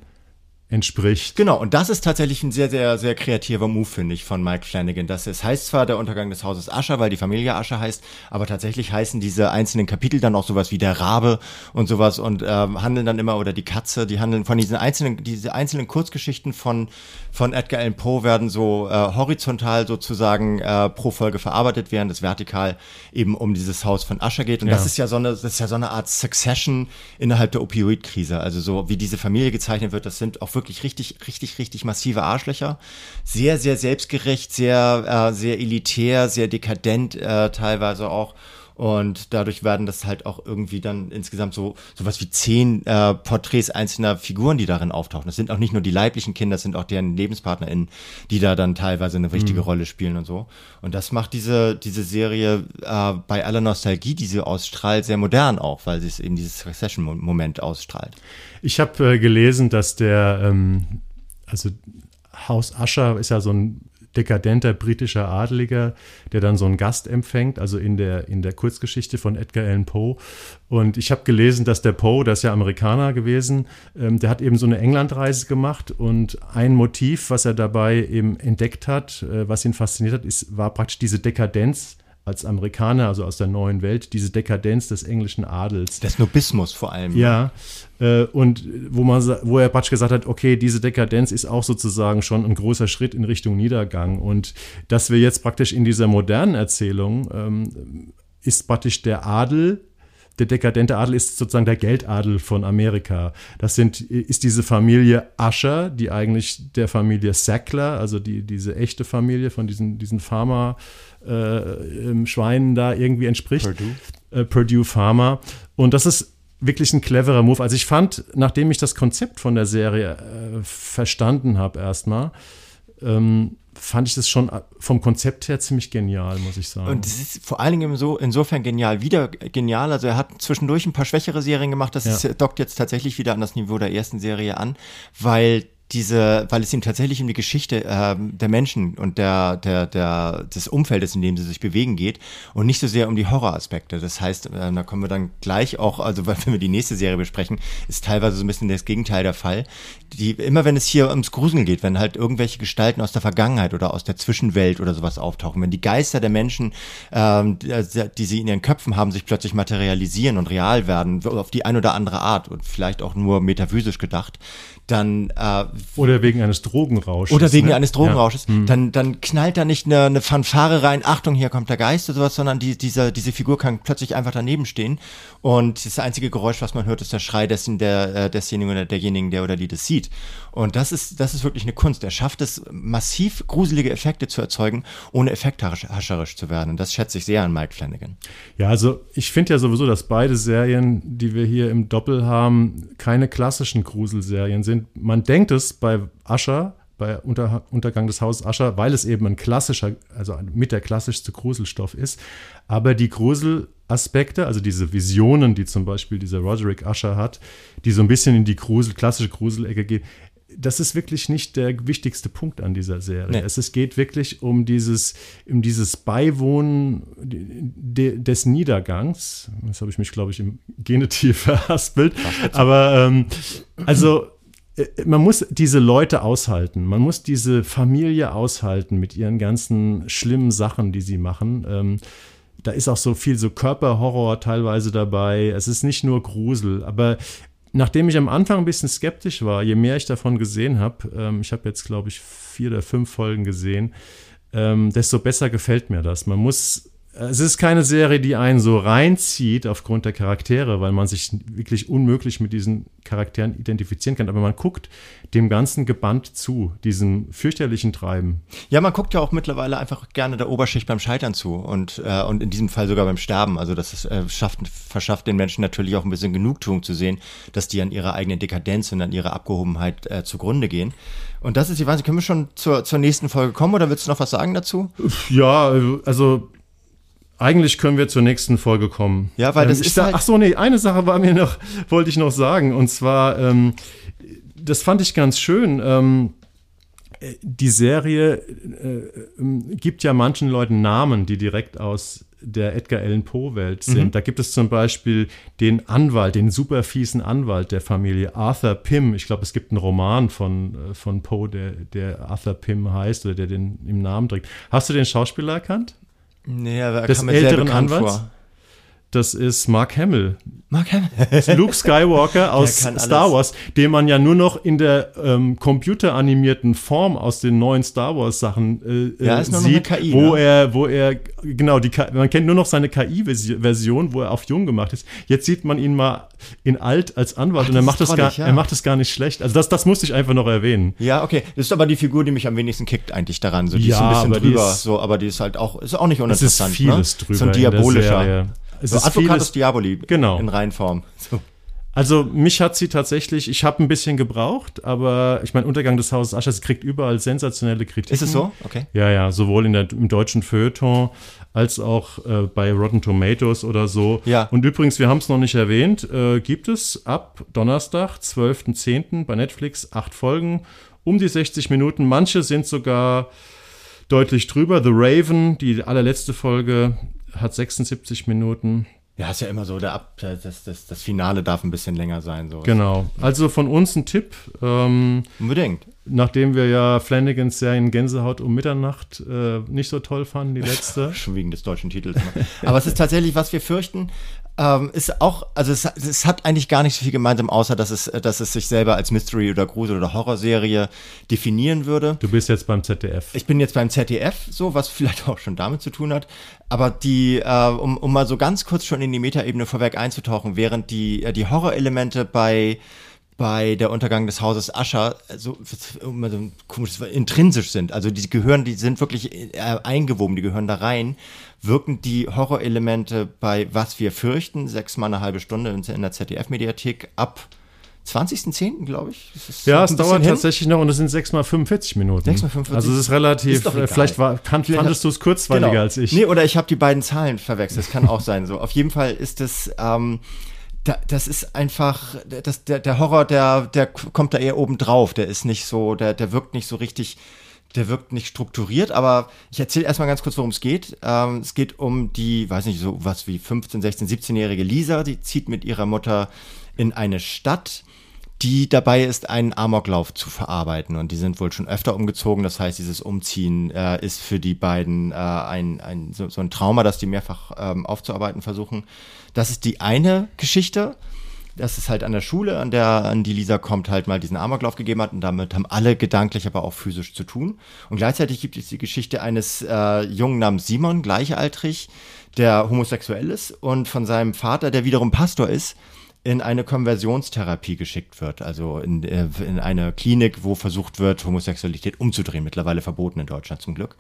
entspricht. Genau, und das ist tatsächlich ein sehr, sehr, sehr kreativer Move, finde ich, von Mike Flanagan. Das es heißt zwar der Untergang des Hauses Ascher, weil die Familie Ascher heißt, aber tatsächlich heißen diese einzelnen Kapitel dann auch sowas wie der Rabe und sowas und ähm, handeln dann immer, oder die Katze, die handeln von diesen einzelnen, diese einzelnen Kurzgeschichten von, von Edgar Allan Poe werden so äh, horizontal sozusagen äh, pro Folge verarbeitet, während es vertikal eben um dieses Haus von Ascher geht. Und ja. das ist ja so eine, das ist ja so eine Art Succession innerhalb der Opioid-Krise. Also so wie diese Familie gezeichnet wird, das sind auch wirklich richtig, richtig, richtig massive Arschlöcher. Sehr, sehr selbstgerecht, sehr, äh, sehr elitär, sehr dekadent äh, teilweise auch. Und dadurch werden das halt auch irgendwie dann insgesamt so sowas wie zehn äh, Porträts einzelner Figuren, die darin auftauchen. Das sind auch nicht nur die leiblichen Kinder, das sind auch deren LebenspartnerInnen, die da dann teilweise eine wichtige mhm. Rolle spielen und so. Und das macht diese, diese Serie äh, bei aller Nostalgie, die sie ausstrahlt, sehr modern auch, weil sie es eben dieses Recession-Moment ausstrahlt. Ich habe äh, gelesen, dass der, ähm, also Haus Ascher ist ja so ein dekadenter britischer Adeliger, der dann so einen Gast empfängt, also in der, in der Kurzgeschichte von Edgar Allan Poe. Und ich habe gelesen, dass der Poe, der ist ja Amerikaner gewesen, ähm, der hat eben so eine Englandreise gemacht und ein Motiv, was er dabei eben entdeckt hat, äh, was ihn fasziniert hat, ist, war praktisch diese Dekadenz als Amerikaner, also aus der neuen Welt, diese Dekadenz des englischen Adels. Des Nobismus vor allem. Ja, äh, und wo, man, wo er praktisch gesagt hat, okay, diese Dekadenz ist auch sozusagen schon ein großer Schritt in Richtung Niedergang. Und dass wir jetzt praktisch in dieser modernen Erzählung ähm, ist praktisch der Adel der dekadente Adel ist sozusagen der Geldadel von Amerika. Das sind, ist diese Familie Usher, die eigentlich der Familie Sackler, also die, diese echte Familie von diesen, diesen Pharma, äh, Schweinen da irgendwie entspricht. Purdue. Äh, Purdue Pharma. Und das ist wirklich ein cleverer Move. Also ich fand, nachdem ich das Konzept von der Serie äh, verstanden habe erstmal, ähm, fand ich das schon äh, vom Konzept her ziemlich genial, muss ich sagen. Und es ist vor allen Dingen so, insofern genial, wieder genial. Also er hat zwischendurch ein paar schwächere Serien gemacht, das ja. ist, dockt jetzt tatsächlich wieder an das Niveau der ersten Serie an, weil diese, weil es ihm tatsächlich um die Geschichte äh, der Menschen und der, der, der, des Umfeldes, in dem sie sich bewegen geht und nicht so sehr um die Horroraspekte. Das heißt, äh, da kommen wir dann gleich auch, also wenn wir die nächste Serie besprechen, ist teilweise so ein bisschen das Gegenteil der Fall. Die, immer wenn es hier ums Gruseln geht, wenn halt irgendwelche Gestalten aus der Vergangenheit oder aus der Zwischenwelt oder sowas auftauchen, wenn die Geister der Menschen, ähm, die, die sie in ihren Köpfen haben, sich plötzlich materialisieren und real werden, auf die ein oder andere Art und vielleicht auch nur metaphysisch gedacht, dann äh, oder wegen eines Drogenrausches. Oder wegen ne? eines Drogenrausches, ja. Hm. dann, dann knallt da nicht eine, eine Fanfare rein, Achtung, hier kommt der Geist oder sowas, sondern die, diese, diese Figur kann plötzlich einfach daneben stehen. Und das einzige Geräusch, was man hört, ist der Schrei dessen, der, äh, desjenigen oder derjenigen, der oder die das sieht. Und das ist, das ist wirklich eine Kunst. Er schafft es, massiv gruselige Effekte zu erzeugen, ohne effekthascherisch zu werden. Und das schätze ich sehr an Mike Flanagan. Ja, also ich finde ja sowieso, dass beide Serien, die wir hier im Doppel haben, keine klassischen Gruselserien sind. Man denkt es bei Ascher, bei Unter Untergang des Hauses Ascher, weil es eben ein klassischer, also mit der klassischste Gruselstoff ist. Aber die Gruselaspekte, also diese Visionen, die zum Beispiel dieser Roderick Ascher hat, die so ein bisschen in die Grusel, klassische Gruselecke gehen, das ist wirklich nicht der wichtigste Punkt an dieser Serie. Nee. Es, es geht wirklich um dieses, um dieses Beiwohnen de, des Niedergangs. Das habe ich mich, glaube ich, im Genitiv verhaspelt. Aber ähm, also man muss diese Leute aushalten. Man muss diese Familie aushalten mit ihren ganzen schlimmen Sachen, die sie machen. Ähm, da ist auch so viel so Körperhorror teilweise dabei. Es ist nicht nur Grusel, aber nachdem ich am Anfang ein bisschen skeptisch war, je mehr ich davon gesehen habe, ähm, ich habe jetzt glaube ich vier oder fünf Folgen gesehen, ähm, desto besser gefällt mir das. Man muss es ist keine Serie, die einen so reinzieht aufgrund der Charaktere, weil man sich wirklich unmöglich mit diesen Charakteren identifizieren kann. Aber man guckt dem Ganzen gebannt zu, diesem fürchterlichen Treiben. Ja, man guckt ja auch mittlerweile einfach gerne der Oberschicht beim Scheitern zu und, äh, und in diesem Fall sogar beim Sterben. Also das ist, äh, schafft, verschafft den Menschen natürlich auch ein bisschen Genugtuung zu sehen, dass die an ihrer eigenen Dekadenz und an ihrer Abgehobenheit äh, zugrunde gehen. Und das ist die Weise. Können wir schon zur, zur nächsten Folge kommen oder willst du noch was sagen dazu? Ja, also eigentlich können wir zur nächsten Folge kommen. Ja, weil das ähm, ist halt Ach so, nee, eine Sache war mir noch, wollte ich noch sagen. Und zwar, ähm, das fand ich ganz schön. Ähm, die Serie äh, gibt ja manchen Leuten Namen, die direkt aus der Edgar Allan Poe-Welt sind. Mhm. Da gibt es zum Beispiel den Anwalt, den super fiesen Anwalt der Familie, Arthur Pym. Ich glaube, es gibt einen Roman von, äh, von Poe, der, der Arthur Pym heißt oder der den im Namen trägt. Hast du den Schauspieler erkannt? Nee, aber er des kam mir sehr bekannt Anwalts? vor. Das ist Mark Hamill. Mark Hamill. Luke Skywalker aus Star. Wars, den man ja nur noch in der ähm, computeranimierten Form aus den neuen Star Wars Sachen äh, Ja, äh, ist nur noch eine sieht, KI, wo ne? er, wo er genau die, man kennt nur noch seine KI-Version, wo er auf jung gemacht ist. Jetzt sieht man ihn mal in alt als Anwalt Ach, und er macht das gar, ja. er macht das gar nicht schlecht. Also das, das musste ich einfach noch erwähnen. Ja, okay. Das ist aber die Figur, die mich am wenigsten kickt eigentlich daran. So, die Ja, ist ein bisschen aber die drüber, ist- so, aber die ist halt auch, ist auch nicht Es uninteressant. ist vieles ne? drüber. So ein diabolischer. Es So ist Advocatus Diaboli Genau. in Reihenform. So. Also mich hat sie tatsächlich, ich habe ein bisschen gebraucht, aber ich meine, Untergang des Hauses Ascher, sie kriegt überall sensationelle Kritiken. Ist es so? Okay. Ja, ja, sowohl in der, im deutschen Feuilleton als auch äh, bei Rotten Tomatoes oder so. Ja. Und übrigens, wir haben es noch nicht erwähnt, äh, gibt es ab Donnerstag, 12.10. bei Netflix acht Folgen, um die 60 Minuten. Manche sind sogar deutlich drüber. The Raven, die allerletzte Folge, hat 76 Minuten. Ja, ist ja immer so, der Ab das, das, das Finale darf ein bisschen länger sein. So. Genau. Also von uns ein Tipp. Ähm, Unbedingt. Nachdem wir ja Flanagans Serien Gänsehaut um Mitternacht äh, nicht so toll fanden, die letzte. Schon wegen des deutschen Titels. Ne? Aber es ist tatsächlich, was wir fürchten, ähm, ist auch, also es, es hat eigentlich gar nicht so viel gemeinsam, außer dass es, dass es sich selber als Mystery- oder Grusel- oder Horrorserie definieren würde. Du bist jetzt beim ZDF. Ich bin jetzt beim ZDF, so, was vielleicht auch schon damit zu tun hat. Aber die, äh, um, um mal so ganz kurz schon in die Metaebene vorweg einzutauchen, während die, äh, die Horrorelemente bei bei der Untergang des Hauses Ascher so, immer so komisches Wort, intrinsisch sind. Also die gehören, die sind wirklich äh, eingewoben, die gehören da rein. Wirken die Horrorelemente bei Was wir fürchten, sechsmal eine halbe Stunde in der ZDF-Mediathek ab 20.10., glaube ich. Ist Ja, es dauert hin. tatsächlich noch und es sind 6 mal 45 Minuten. 6 mal 45. Also es ist relativ, Ist äh, vielleicht war, kann, Vielleicht fandest du es kurzweiliger Genau. als ich. Nee, oder ich habe die beiden Zahlen verwechselt. Das kann auch sein. So, auf jeden Fall ist es, ähm, da, das ist einfach, das, der, der Horror, der, der kommt da eher oben drauf. Der ist nicht so, der, der wirkt nicht so richtig, der wirkt nicht strukturiert, aber ich erzähle erstmal ganz kurz, worum es geht. Ähm, es geht um die, weiß nicht, so was wie 15, 16, 17-jährige Lisa, die zieht mit ihrer Mutter in eine Stadt, die dabei ist, einen Amoklauf zu verarbeiten. Und die sind wohl schon öfter umgezogen. Das heißt, dieses Umziehen äh, ist für die beiden äh, ein, ein, so, so ein Trauma, das die mehrfach ähm, aufzuarbeiten versuchen. Das ist die eine Geschichte. Das ist halt an der Schule, an der an die Lisa kommt, halt mal diesen Amoklauf gegeben hat. Und damit haben alle gedanklich, aber auch physisch zu tun. Und gleichzeitig gibt es die Geschichte eines äh, Jungen namens Simon, gleichaltrig, der homosexuell ist und von seinem Vater, der wiederum Pastor ist, in eine Konversionstherapie geschickt wird, also in, äh, in eine Klinik, wo versucht wird, Homosexualität umzudrehen, mittlerweile verboten in Deutschland zum Glück.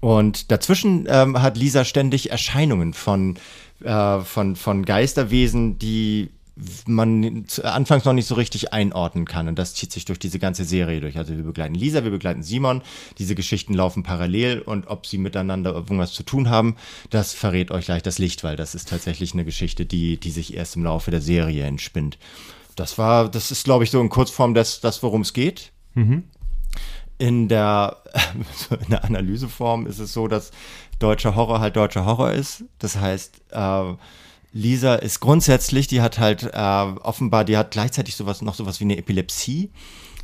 Und dazwischen ähm, hat Lisa ständig Erscheinungen von, äh, von, von Geisterwesen, die man anfangs noch nicht so richtig einordnen kann. Und das zieht sich durch diese ganze Serie durch. Also wir begleiten Lisa, wir begleiten Simon. Diese Geschichten laufen parallel und ob sie miteinander irgendwas zu tun haben, das verrät euch gleich das Licht, weil das ist tatsächlich eine Geschichte, die, die sich erst im Laufe der Serie entspinnt. Das war, das ist, glaube ich, so in Kurzform das, das worum es geht. In der, in der Analyseform ist es so, dass deutscher Horror halt deutscher Horror ist. Das heißt, äh, Lisa ist grundsätzlich, die hat halt äh, offenbar, die hat gleichzeitig sowas, noch sowas wie eine Epilepsie.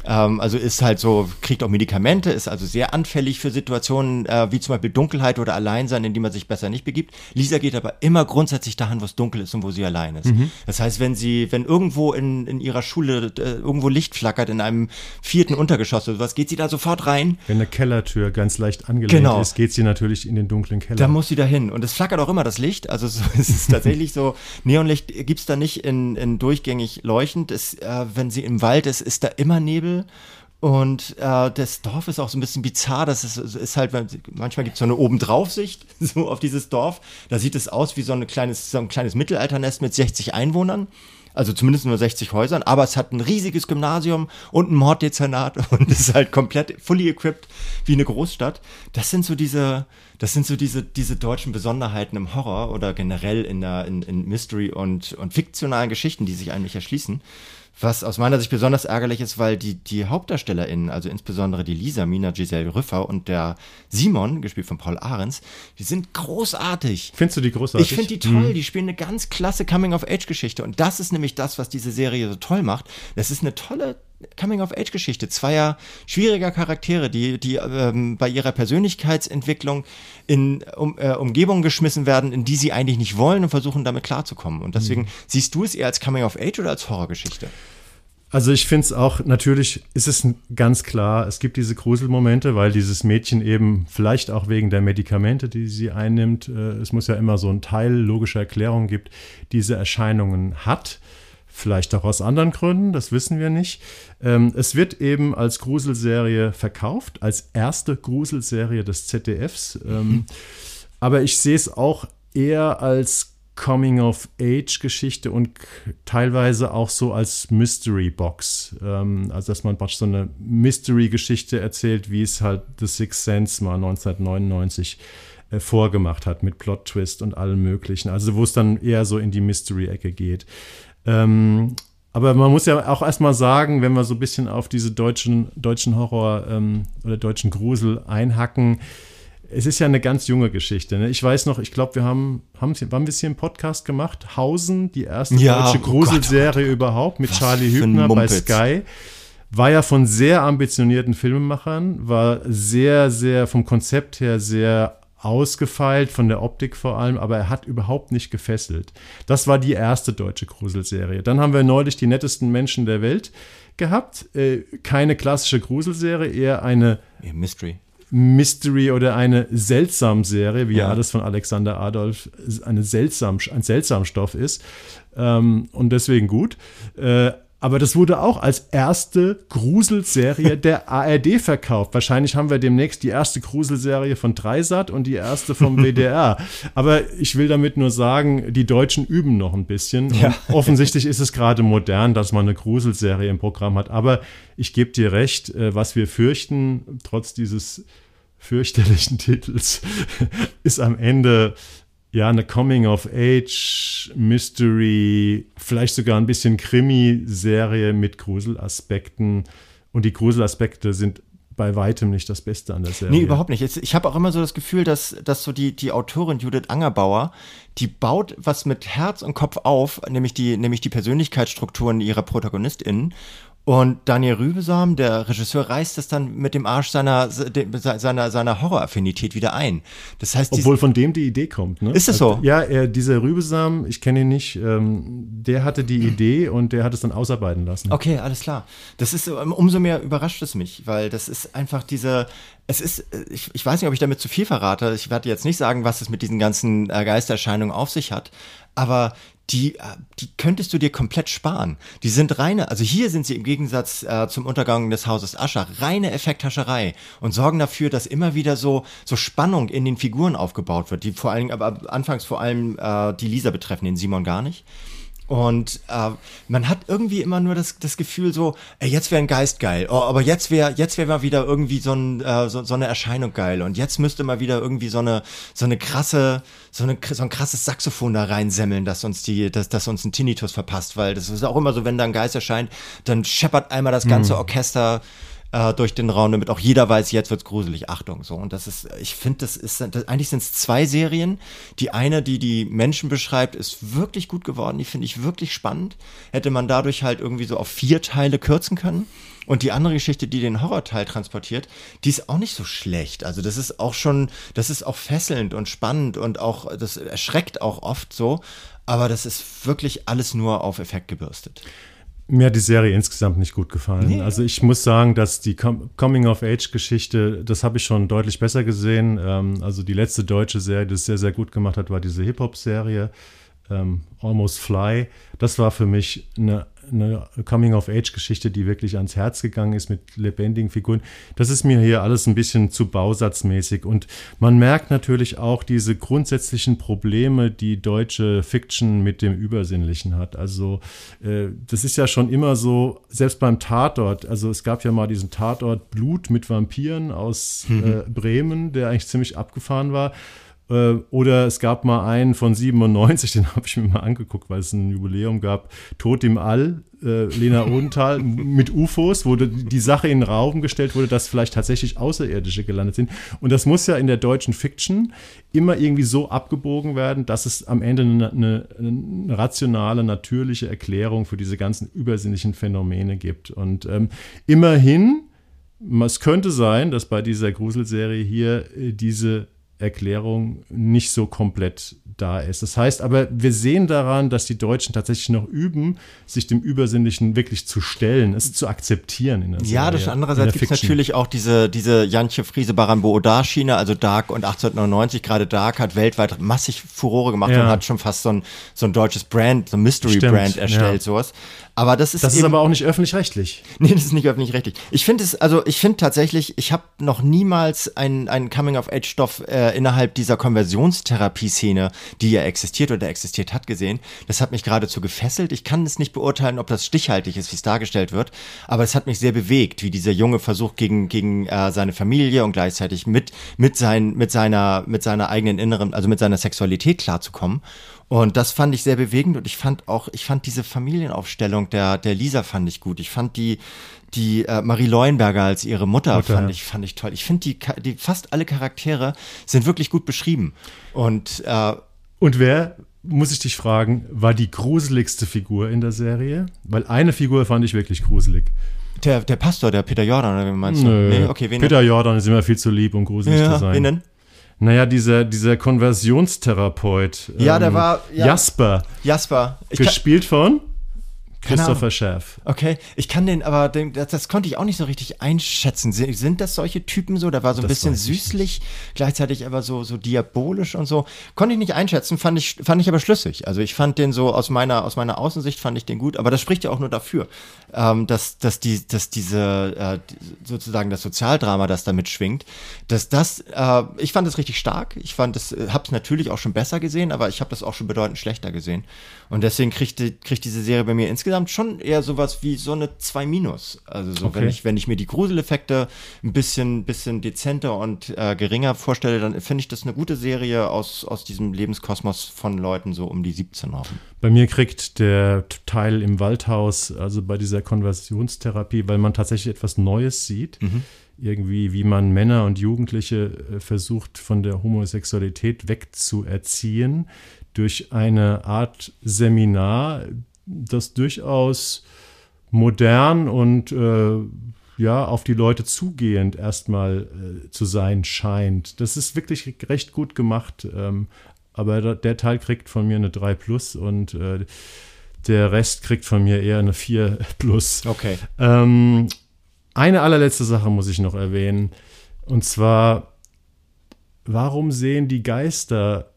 Ähm, also ist halt so, kriegt auch Medikamente, ist also sehr anfällig für Situationen äh, wie zum Beispiel Dunkelheit oder Alleinsein, in die man sich besser nicht begibt. Lisa geht aber immer grundsätzlich dahin, wo es dunkel ist und wo sie allein ist. Mhm. Das heißt, wenn sie, wenn irgendwo in, in ihrer Schule äh, irgendwo Licht flackert in einem vierten Untergeschoss oder sowas, geht sie da sofort rein. Wenn eine Kellertür ganz leicht angelehnt genau. ist, geht sie natürlich in den dunklen Keller. Da muss sie dahin. Und es flackert auch immer das Licht. Also es ist tatsächlich so, Neonlicht gibt es da nicht in, in durchgängig leuchtend. Es, äh, wenn sie im Wald ist, ist da immer Nebel. Und äh, das Dorf ist auch so ein bisschen bizarr. Das ist, ist halt, manchmal gibt es so eine Obendraufsicht so auf dieses Dorf. Da sieht es aus wie so, eine kleines, so ein kleines Mittelalternest mit 60 Einwohnern also zumindest nur 60 Häusern, aber es hat ein riesiges Gymnasium und ein Morddezernat und ist halt komplett fully equipped wie eine Großstadt. Das sind so diese, das sind so diese, diese deutschen Besonderheiten im Horror oder generell in der, in, in Mystery und, und fiktionalen Geschichten, die sich eigentlich erschließen. Was aus meiner Sicht besonders ärgerlich ist, weil die, die HauptdarstellerInnen, also insbesondere die Lisa, Mina Giselle Rüffer und der Simon, gespielt von Paul Ahrens, die sind großartig. Findest du die großartig? Ich finde die toll. Mhm. Die spielen eine ganz klasse Coming-of-Age-Geschichte. Und das ist nämlich das, was diese Serie so toll macht. Das ist eine tolle Coming-of-Age-Geschichte zweier schwieriger Charaktere, die, die ähm, bei ihrer Persönlichkeitsentwicklung in um, äh, Umgebungen geschmissen werden, in die sie eigentlich nicht wollen und versuchen damit klarzukommen. Und deswegen mhm. siehst du es eher als Coming-of-Age oder als Horrorgeschichte? Also ich finde es auch, natürlich ist es ganz klar, es gibt diese Gruselmomente, weil dieses Mädchen eben vielleicht auch wegen der Medikamente, die sie einnimmt, äh, es muss ja immer so ein Teil logischer Erklärung gibt, diese Erscheinungen hat. Vielleicht auch aus anderen Gründen, das wissen wir nicht. Ähm, es wird eben als Gruselserie verkauft, als erste Gruselserie des ZDFs. Ähm, mhm. Aber ich sehe es auch eher als Coming-of-Age-Geschichte und teilweise auch so als Mystery-Box. Ähm, also, dass man praktisch so eine Mystery-Geschichte erzählt, wie es halt The Sixth Sense mal 1999 äh, vorgemacht hat mit Plot-Twist und allem Möglichen. Also, wo es dann eher so in die Mystery-Ecke geht. Ähm, aber man muss ja auch erstmal sagen, wenn wir so ein bisschen auf diese deutschen, deutschen Horror ähm, oder deutschen Grusel einhacken, es ist ja eine ganz junge Geschichte. Ne? Ich weiß noch, ich glaube, wir haben, haben, haben wir es hier im Podcast gemacht? Hausen, die erste ja, deutsche oh Gruselserie oh überhaupt mit Was Charlie Hübner bei Sky. War ja von sehr ambitionierten Filmemachern, war sehr, sehr vom Konzept her sehr ausgefeilt, von der Optik vor allem, aber er hat überhaupt nicht gefesselt. Das war die erste deutsche Gruselserie. Dann haben wir neulich die nettesten Menschen der Welt gehabt. Äh, keine klassische Gruselserie, eher eine Mystery. Mystery oder eine Seltsam-Serie, wie ja. alles von Alexander Adolf eine seltsam, ein Seltsamstoff ist. Ähm, und deswegen gut. Äh, aber das wurde auch als erste Gruselserie der ARD verkauft. Wahrscheinlich haben wir demnächst die erste Gruselserie von Dreisat und die erste vom WDR. Aber ich will damit nur sagen, die Deutschen üben noch ein bisschen. Ja. Offensichtlich ist es gerade modern, dass man eine Gruselserie im Programm hat. Aber ich gebe dir recht, äh, was wir fürchten, trotz dieses fürchterlichen Titels, ist am Ende ja, eine Coming-of-Age-Mystery, vielleicht sogar ein bisschen Krimi-Serie mit Gruselaspekten. Und die Gruselaspekte sind bei weitem nicht das Beste an der Serie. Nee, überhaupt nicht. Ich habe auch immer so das Gefühl, dass, dass so die, die Autorin Judith Angerbauer, die baut was mit Herz und Kopf auf, nämlich die, nämlich die Persönlichkeitsstrukturen ihrer ProtagonistInnen. Und Daniel Rübesam, der Regisseur, reißt das dann mit dem Arsch seiner, seiner, seiner Horroraffinität wieder ein. Das heißt, obwohl von dem die Idee kommt. Ne? Ist das so? Also, ja, er, dieser Rübesam, ich kenne ihn nicht, ähm, der hatte die Idee und der hat es dann ausarbeiten lassen. Okay, alles klar. Das ist umso mehr überrascht es mich, weil das ist einfach diese. Es ist, ich, ich weiß nicht, ob ich damit zu viel verrate. Ich werde jetzt nicht sagen, was es mit diesen ganzen äh, Geistererscheinungen auf sich hat. Aber die, äh, die könntest du dir komplett sparen. Die sind reine, also hier sind sie im Gegensatz äh, zum Untergang des Hauses Ascher reine Effekthascherei und sorgen dafür, dass immer wieder so, so Spannung in den Figuren aufgebaut wird, die vor allen aber anfangs vor allem äh, die Lisa betreffen, den Simon gar nicht. Und äh, man hat irgendwie immer nur das, das Gefühl so, ey, jetzt wäre ein Geist geil, oh, aber jetzt wäre jetzt wäre mal wieder irgendwie so, ein, äh, so, so eine Erscheinung geil. Und jetzt müsste mal wieder irgendwie so eine so eine krasse so, eine, so ein krasses Saxophon da reinsemmeln, dass uns die dass, dass uns ein Tinnitus verpasst, weil das ist auch immer so, wenn da ein Geist erscheint, dann scheppert einmal das ganze mhm. Orchester äh, durch den Raum, damit auch jeder weiß, jetzt wird's gruselig. Achtung, so. Und das ist, ich finde, das ist, das, eigentlich sind es zwei Serien. Die eine, die die Menschen beschreibt, ist wirklich gut geworden. Die finde ich wirklich spannend. Hätte man dadurch halt irgendwie so auf vier Teile kürzen können. Und die andere Geschichte, die den Horrorteil transportiert, die ist auch nicht so schlecht. Also das ist auch schon, das ist auch fesselnd und spannend und auch, das erschreckt auch oft so. Aber das ist wirklich alles nur auf Effekt gebürstet. Mir hat die Serie insgesamt nicht gut gefallen. Nee. Also ich muss sagen, dass die Coming-of-Age-Geschichte, das habe ich schon deutlich besser gesehen. Ähm, also die letzte deutsche Serie, die es sehr, sehr gut gemacht hat, war diese Hip-Hop-Serie ähm, Almost Fly. Das war für mich eine eine Coming-of-Age-Geschichte, die wirklich ans Herz gegangen ist mit lebendigen Figuren. Das ist mir hier alles ein bisschen zu bausatzmäßig. Und man merkt natürlich auch diese grundsätzlichen Probleme, die deutsche Fiction mit dem Übersinnlichen hat. Also äh, das ist ja schon immer so, selbst beim Tatort, also es gab ja mal diesen Tatort Blut mit Vampiren aus mhm. äh, Bremen, der eigentlich ziemlich abgefahren war. Äh, oder es gab mal einen von 97, den habe ich mir mal angeguckt, weil es ein Jubiläum gab. Tod im All, äh, Lena Odenthal mit UFOs, wo die Sache in den Raum gestellt wurde, dass vielleicht tatsächlich Außerirdische gelandet sind. Und das muss ja in der deutschen Fiction immer irgendwie so abgebogen werden, dass es am Ende eine, eine, eine rationale, natürliche Erklärung für diese ganzen übersinnlichen Phänomene gibt. Und ähm, immerhin, es könnte sein, dass bei dieser Gruselserie hier äh, diese Erklärung nicht so komplett da ist. Das heißt aber, wir sehen daran, dass die Deutschen tatsächlich noch üben, sich dem Übersinnlichen wirklich zu stellen, es zu akzeptieren. In der ja, das andererseits gibt es natürlich auch diese, diese Jantje Friese Barambo Odar Schiene, also Dark und 1899, gerade Dark hat weltweit massig Furore gemacht ja. und hat schon fast so ein, so ein deutsches Brand, so ein Mystery Stimmt, Brand erstellt, ja. sowas. Aber das ist Das ist aber auch nicht öffentlich-rechtlich. Nee, das ist nicht öffentlich-rechtlich. Ich finde es, also ich finde tatsächlich, ich habe noch niemals einen, einen Coming-of-Age-Stoff äh, innerhalb dieser Konversionstherapie-Szene, die ja existiert oder existiert hat, gesehen. Das hat mich geradezu gefesselt. Ich kann es nicht beurteilen, ob das stichhaltig ist, wie es dargestellt wird, aber es hat mich sehr bewegt, wie dieser Junge versucht, gegen, gegen äh, seine Familie und gleichzeitig mit, mit, sein, mit, seiner, mit seiner eigenen inneren, also mit seiner Sexualität klarzukommen. Und das fand ich sehr bewegend und ich fand auch, ich fand diese Familienaufstellung der, der Lisa fand ich gut. Ich fand die, die äh, Marie Leuenberger als ihre Mutter, Mutter fand, ich, fand ich toll. Ich finde, die, die fast alle Charaktere sind wirklich gut beschrieben. Und, äh, und wer, muss ich dich fragen, war die gruseligste Figur in der Serie? Weil eine Figur fand ich wirklich gruselig. Der, der Pastor, der Peter Jordan, oder wie meinst du? Nö. Nee, okay, wen Peter Jordan ist immer viel zu lieb, um gruselig ja, zu sein. Wen denn? Naja, dieser, dieser Konversionstherapeut. Ja, ähm, der war. Ja. Jasper. Jasper. Ich gespielt von? Christopher Schärf. Okay, ich kann den, aber den, das, das, konnte ich auch nicht so richtig einschätzen. Sind, sind das solche Typen so? Da war so ein das bisschen süßlich, gleichzeitig aber so, so diabolisch und so. Konnte ich nicht einschätzen, fand ich, fand ich aber schlüssig. Also ich fand den so aus meiner, aus meiner Außensicht fand ich den gut, aber das spricht ja auch nur dafür, ähm, dass, dass, die, dass diese, äh, sozusagen das Sozialdrama, das damit schwingt, dass das, äh, ich fand es richtig stark. Ich fand es, äh, hab's natürlich auch schon besser gesehen, aber ich habe das auch schon bedeutend schlechter gesehen. Und deswegen kriegt, kriegt diese Serie bei mir insgesamt schon eher sowas wie so eine 2 Minus. Also so, okay. wenn ich, wenn ich mir die Gruseleffekte ein bisschen, bisschen dezenter und äh, geringer vorstelle, dann finde ich das eine gute Serie aus, aus diesem Lebenskosmos von Leuten so um die 17 Euro. Bei mir kriegt der Teil im Waldhaus, also bei dieser Konversionstherapie, weil man tatsächlich etwas Neues sieht. Mhm irgendwie, wie man Männer und Jugendliche äh, versucht, von der Homosexualität wegzuerziehen durch eine Art Seminar, das durchaus modern und äh, ja, auf die Leute zugehend erstmal äh, zu sein scheint. Das ist wirklich recht gut gemacht. Ähm, aber der, der, Teil kriegt von mir eine 3 Plus und äh, der Rest kriegt von mir eher eine 4 Plus. Okay. Ähm, eine allerletzte Sache muss ich noch erwähnen. Und zwar, warum sehen die Geister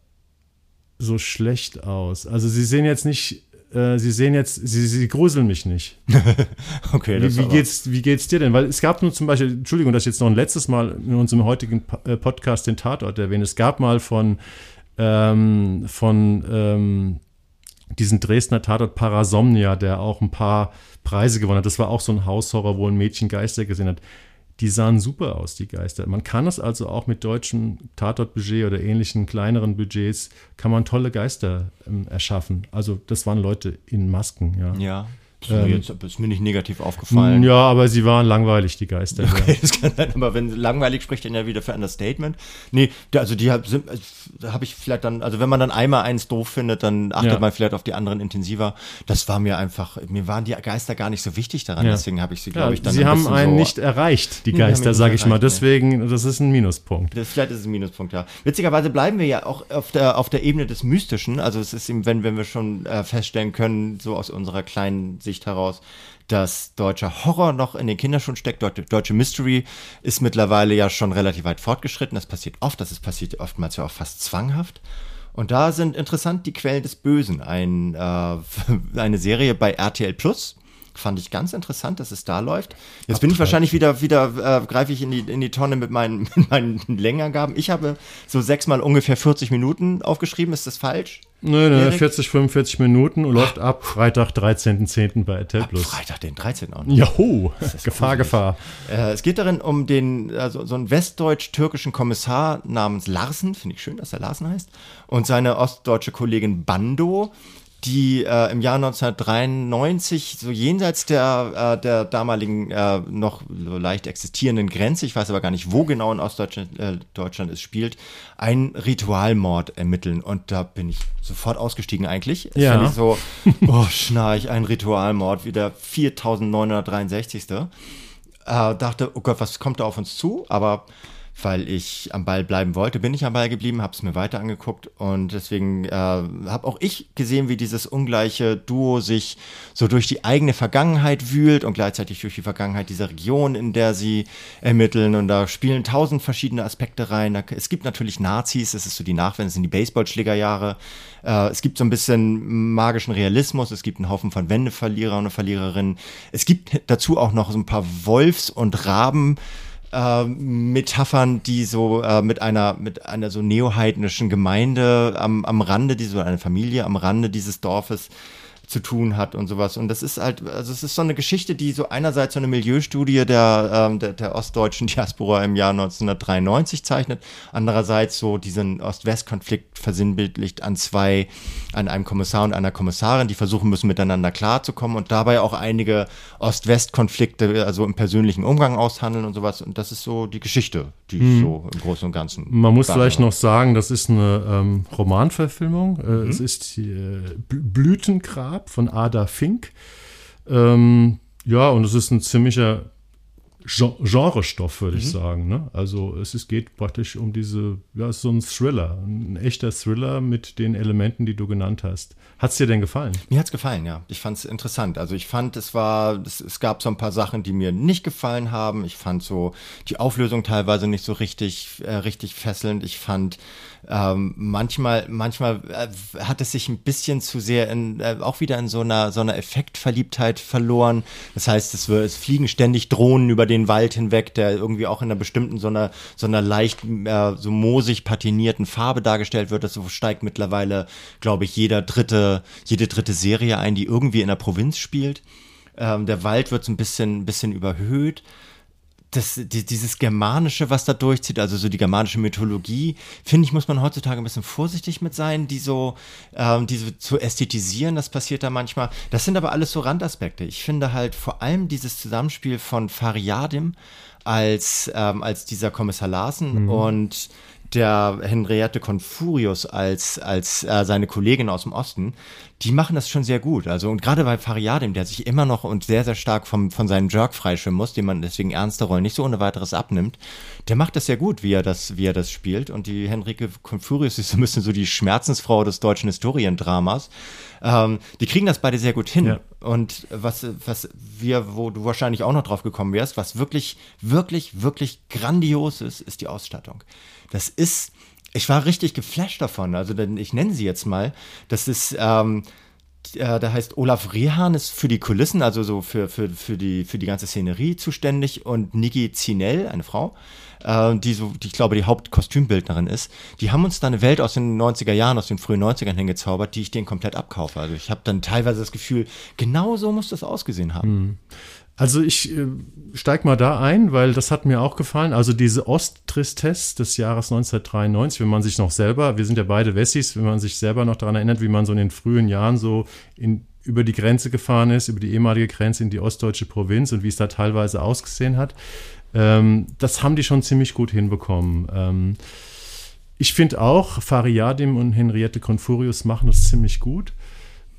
so schlecht aus. Also sie sehen jetzt nicht, äh, sie sehen jetzt, sie, sie gruseln mich nicht. okay, das wie, wie geht's, wie geht's dir denn? Weil es gab nur zum Beispiel, Entschuldigung, dass ich jetzt noch ein letztes Mal in unserem heutigen äh, Podcast den Tatort erwähne. Es gab mal von, ähm, von ähm, diesen Dresdner Tatort Parasomnia, der auch ein paar Preise gewonnen hat. Das war auch so ein Haushorror, wo ein Mädchen Geister gesehen hat die sahen super aus, die Geister. Man kann es also auch mit deutschem Tatortbudget oder ähnlichen kleineren Budgets, kann man tolle Geister ähm, erschaffen. Also das waren Leute in Masken, ja. Ja. Ist, mir Ähm, jetzt, ist mir nicht negativ aufgefallen. Ja, aber sie waren langweilig, die Geister. Okay, das kann sein, aber wenn langweilig spricht, dann ja wieder für Understatement. Nee, also die hab- sind, äh, da habe ich vielleicht dann, also wenn man dann einmal eins doof findet, dann achtet Ja. man vielleicht auf die anderen intensiver. Das war mir einfach, mir waren die Geister gar nicht so wichtig daran, Ja. deswegen habe ich sie, glaube ich, dann sie ein haben einen so, nicht erreicht, die Geister, sage ich mal. erreicht, nee. Deswegen, das ist ein Minuspunkt. Das, vielleicht ist es ein Minuspunkt, ja. Witzigerweise bleiben wir ja auch auf der, auf der Ebene des Mystischen. Also es ist eben, wenn, wenn wir schon äh, feststellen können, so aus unserer kleinen Sicht heraus, dass deutscher Horror noch in den Kinderschuhen steckt. Deutsche, deutsche Mystery ist mittlerweile ja schon relativ weit fortgeschritten. Das passiert oft, das ist passiert oftmals ja auch fast zwanghaft. Und da sind interessant die Quellen des Bösen. Ein, äh, eine Serie bei RTL Plus. Fand ich ganz interessant, dass es da läuft. Jetzt bin ich wahrscheinlich wieder, wieder äh, greife ich in die, in die Tonne mit meinen, mit meinen Längerangaben. Ich habe so sechsmal ungefähr 40 Minuten aufgeschrieben. Ist das falsch? Nö, nö, Erik? 40, 45 Minuten und läuft ab Freitag, 13.10. bei RTL Plus. Freitag, den 13. auch noch. Ist Gefahr, gruselig. Gefahr. Äh, es geht darin um den, also so einen westdeutsch-türkischen Kommissar namens Larsen, finde ich schön, dass er Larsen heißt, und seine ostdeutsche Kollegin Bando, die äh, im Jahr 1993 so jenseits der, äh, der damaligen äh, noch leicht existierenden Grenze, ich weiß aber gar nicht, wo genau in Ostdeutschland äh, Deutschland es spielt, einen Ritualmord ermitteln. Und da bin ich sofort ausgestiegen eigentlich. Das Ja. ich so, oh, schnarch, ein Ritualmord, wie der 4963 äh, dachte, oh Gott, was kommt da auf uns zu? Aber weil ich am Ball bleiben wollte, bin ich am Ball geblieben, habe es mir weiter angeguckt und deswegen äh, habe auch ich gesehen, wie dieses ungleiche Duo sich so durch die eigene Vergangenheit wühlt und gleichzeitig durch die Vergangenheit dieser Region, in der sie ermitteln und da spielen tausend verschiedene Aspekte rein. Da, es gibt natürlich Nazis, es ist so die Nachwende, es sind die Baseballschlägerjahre. Äh, es gibt so ein bisschen magischen Realismus, es gibt einen Haufen von Wendeverlierer und Verliererinnen. Es gibt dazu auch noch so ein paar Wolfs- und Raben äh, Metaphern, die so äh, mit einer mit einer so neoheidnischen Gemeinde am, am Rande, die so eine Familie am Rande dieses Dorfes zu tun hat und sowas. Und das ist halt, also es ist so eine Geschichte, die so einerseits so eine Milieustudie der, ähm, der, der ostdeutschen Diaspora im Jahr 1993 zeichnet, andererseits so diesen Ost-West-Konflikt versinnbildlicht an zwei, an einem Kommissar und einer Kommissarin, die versuchen müssen, miteinander klarzukommen und dabei auch einige Ost-West-Konflikte, also im persönlichen Umgang aushandeln und sowas. Und das ist so die Geschichte, die ich so im Großen und Ganzen. Man muss vielleicht noch sagen, das ist eine ähm, Romanverfilmung. Äh, Mhm. Es ist äh, Bl- Blütengrab von Ada Fink. Ähm, ja, und es ist ein ziemlicher Gen- Genrestoff, würde Mhm. ich sagen. Ne? Also es ist, geht praktisch um diese, ja, es ist so ein Thriller, ein echter Thriller mit den Elementen, die du genannt hast. Hat es dir denn gefallen? Mir hat's gefallen, ja. Ich fand's interessant. Also ich fand, es war, es, es gab so ein paar Sachen, die mir nicht gefallen haben. Ich fand so die Auflösung teilweise nicht so richtig, äh, richtig fesselnd. Ich fand ähm, manchmal, manchmal äh, hat es sich ein bisschen zu sehr in, äh, auch wieder in so einer, so einer Effektverliebtheit verloren. Das heißt, es, es fliegen ständig Drohnen über den Wald hinweg, der irgendwie auch in einer bestimmten, so einer, so einer leicht, äh, so moosig patinierten Farbe dargestellt wird. Das steigt mittlerweile, glaube ich, jeder dritte, jede dritte Serie ein, die irgendwie in der Provinz spielt. Ähm, der Wald wird so ein bisschen, ein bisschen überhöht das, die, dieses Germanische, was da durchzieht, also so die germanische Mythologie, finde ich, muss man heutzutage ein bisschen vorsichtig mit sein, die so, ähm, die so zu ästhetisieren, das passiert da manchmal. Das sind aber alles so Randaspekte. Ich finde halt vor allem dieses Zusammenspiel von Fariadim als, ähm, als dieser Kommissar Larsen und der Henriette Confurius als, als äh, seine Kollegin aus dem Osten, die machen das schon sehr gut. Also und gerade bei Fariadim, der sich immer noch und sehr, sehr stark vom, von seinem Jerk freischwimmen muss, dem man deswegen ernste Rollen nicht so ohne weiteres abnimmt, der macht das sehr gut, wie er das, wie er das spielt. Und die Henrike Confurius ist so ein bisschen so die Schmerzensfrau des deutschen Historiendramas. Ähm, die kriegen das beide sehr gut hin. Ja. Und was, was wir, wo du wahrscheinlich auch noch drauf gekommen wärst, was wirklich, wirklich, wirklich grandios ist, ist die Ausstattung. Das ist, ich war richtig geflasht davon. Also, denn ich nenne sie jetzt mal. Das ist, ähm, äh, da heißt Olaf Rehan ist für die Kulissen, also so für, für, für, die, für die ganze Szenerie zuständig und Niki Zinell, eine Frau, äh, die so, die ich glaube, die Hauptkostümbildnerin ist, die haben uns da eine Welt aus den 90er Jahren, aus den frühen 90ern hingezaubert, die ich denen komplett abkaufe. Also ich habe dann teilweise das Gefühl, genau so muss das ausgesehen haben. Also ich äh, steig mal da ein, weil das hat mir auch gefallen. Also diese Osttristesse des Jahres 1993, wenn man sich noch selber, wir sind ja beide Wessis, wenn man sich selber noch daran erinnert, wie man so in den frühen Jahren so in über die Grenze gefahren ist, über die ehemalige Grenze in die ostdeutsche Provinz und wie es da teilweise ausgesehen hat. Ähm, das haben die schon ziemlich gut hinbekommen. Ähm, ich finde auch, Fariadim und Henriette Confurius machen das ziemlich gut.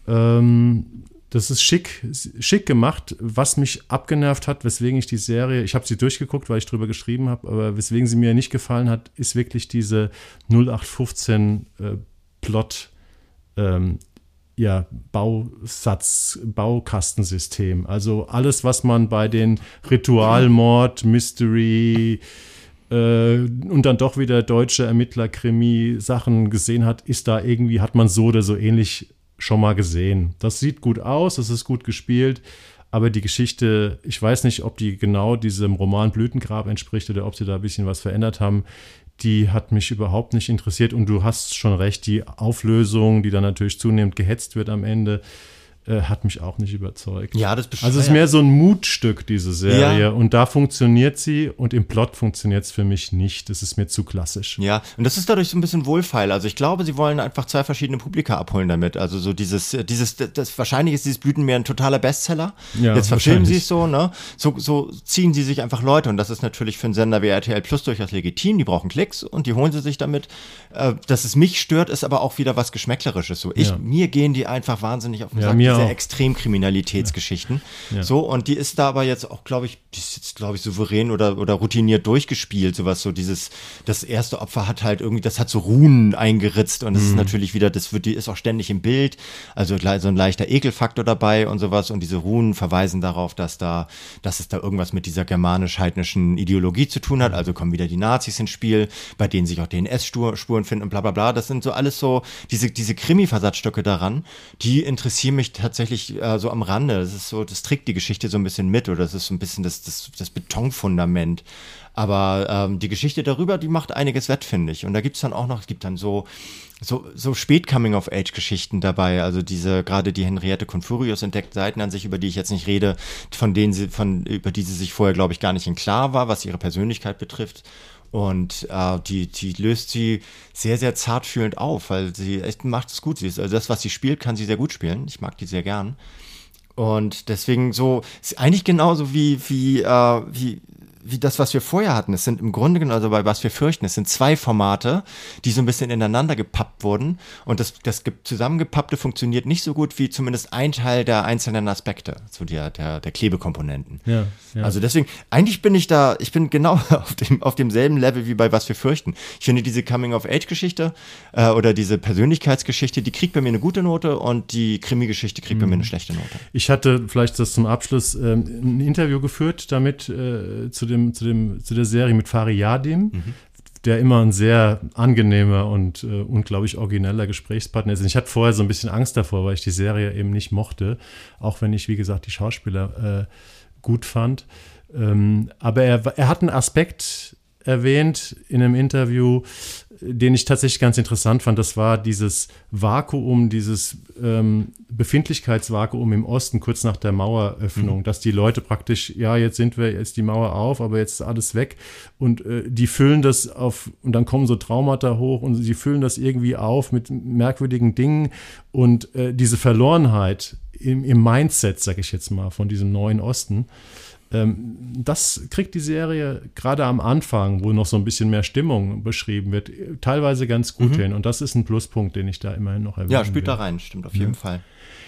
Ähm, das ist schick, schick gemacht. Was mich abgenervt hat, weswegen ich die Serie, ich habe sie durchgeguckt, weil ich drüber geschrieben habe, aber weswegen sie mir nicht gefallen hat, ist wirklich diese 0815 äh, Plot, ähm, ja, Bausatz, Baukastensystem. Also alles, was man bei den Ritualmord, Mystery, äh, und dann doch wieder deutsche Ermittler-Krimi-Sachen gesehen hat, ist da irgendwie, hat man so oder so ähnlich schon mal gesehen. Das sieht gut aus, das ist gut gespielt, aber die Geschichte, ich weiß nicht, ob die genau diesem Roman Blütengrab entspricht oder ob sie da ein bisschen was verändert haben. Die hat mich überhaupt nicht interessiert. Und du hast schon recht, die Auflösung, die dann natürlich zunehmend gehetzt wird am Ende, äh, hat mich auch nicht überzeugt. Ja, das Also es ist mehr so ein Mutstück, diese Serie. Ja. Und da funktioniert sie und im Plot funktioniert es für mich nicht. Das ist mir zu klassisch. Ja, und das ist dadurch so ein bisschen wohlfeil. Also ich glaube, sie wollen einfach zwei verschiedene Publika abholen damit. Also so dieses, dieses, das, wahrscheinlich ist dieses Blütenmeer ein totaler Bestseller. Ja, Jetzt verfilmen sie es so, ne? So, so ziehen sie sich einfach Leute und das ist natürlich für einen Sender wie RTL Plus durchaus legitim. Die brauchen Klicks und die holen sie sich damit. Äh, dass es mich stört, ist aber auch wieder was Geschmäcklerisches. So, ich, ja. mir gehen die einfach wahnsinnig auf den Sack. Mir diese Extremkriminalitätsgeschichten. Ja. So, und die ist da aber jetzt auch, glaube ich, die ist jetzt, glaube ich, souverän oder, oder routiniert durchgespielt. Sowas, so dieses, das erste Opfer hat halt irgendwie, das hat so Runen eingeritzt und das mhm. ist natürlich wieder, das wird, die ist auch ständig im Bild. Also so ein leichter Ekelfaktor dabei und sowas. Und diese Runen verweisen darauf, dass da, dass es da irgendwas mit dieser germanisch-heidnischen Ideologie zu tun hat. Also kommen wieder die Nazis ins Spiel, bei denen sich auch DNS-Spuren finden und bla bla bla. Das sind so alles so, diese, diese Krimi-Versatzstücke daran, die interessieren mich tatsächlich äh, so am Rande. Das ist so, das trägt die Geschichte so ein bisschen mit oder das ist so ein bisschen das, das, das Betonfundament. Aber ähm, die Geschichte darüber, die macht einiges wett, finde ich. Und da gibt es dann auch noch, es gibt dann so, so, so Spät-Coming-of-Age-Geschichten dabei. Also diese, gerade die Henriette Confurius entdeckt Seiten an sich, über die ich jetzt nicht rede, von denen sie, von, über die sie sich vorher, glaube ich, gar nicht in klar war, was ihre Persönlichkeit betrifft. Und äh, die, die löst sie sehr, sehr zartfühlend auf, weil sie echt macht es gut. Sie ist, also das, was sie spielt, kann sie sehr gut spielen. Ich mag die sehr gern. Und deswegen so, ist eigentlich genauso wie, wie, äh, wie wie das, was wir vorher hatten. Es sind im Grunde genommen, also bei was wir fürchten, es sind zwei Formate, die so ein bisschen ineinander gepappt wurden. Und das, das zusammengepappte funktioniert nicht so gut wie zumindest ein Teil der einzelnen Aspekte, so der, der, der Klebekomponenten. Ja, ja. Also deswegen, eigentlich bin ich da, ich bin genau auf, dem, auf demselben Level wie bei was wir fürchten. Ich finde diese Coming-of-Age-Geschichte äh, oder diese Persönlichkeitsgeschichte, die kriegt bei mir eine gute Note und die Krimi-Geschichte kriegt mhm. bei mir eine mhm. schlechte Note. Ich hatte vielleicht das zum Abschluss ähm, ein Interview geführt damit äh, zu dem dem, zu, dem, zu der Serie mit Fariyadim, mhm. der immer ein sehr angenehmer und äh, unglaublich origineller Gesprächspartner ist. Und ich hatte vorher so ein bisschen Angst davor, weil ich die Serie eben nicht mochte, auch wenn ich, wie gesagt, die Schauspieler äh, gut fand. Ähm, aber er, er hat einen Aspekt erwähnt in einem Interview, den ich tatsächlich ganz interessant fand. Das war dieses Vakuum, dieses ähm, Befindlichkeitsvakuum im Osten kurz nach der Maueröffnung, mhm. dass die Leute praktisch, ja, jetzt sind wir, jetzt die Mauer auf, aber jetzt ist alles weg und äh, die füllen das auf und dann kommen so Traumata hoch und sie füllen das irgendwie auf mit merkwürdigen Dingen und äh, diese Verlorenheit im, im Mindset, sag ich jetzt mal, von diesem neuen Osten das kriegt die Serie gerade am Anfang, wo noch so ein bisschen mehr Stimmung beschrieben wird, teilweise ganz gut mhm. hin. Und das ist ein Pluspunkt, den ich da immerhin noch erwähne. Ja, spielt will. da rein, stimmt auf jeden Fall.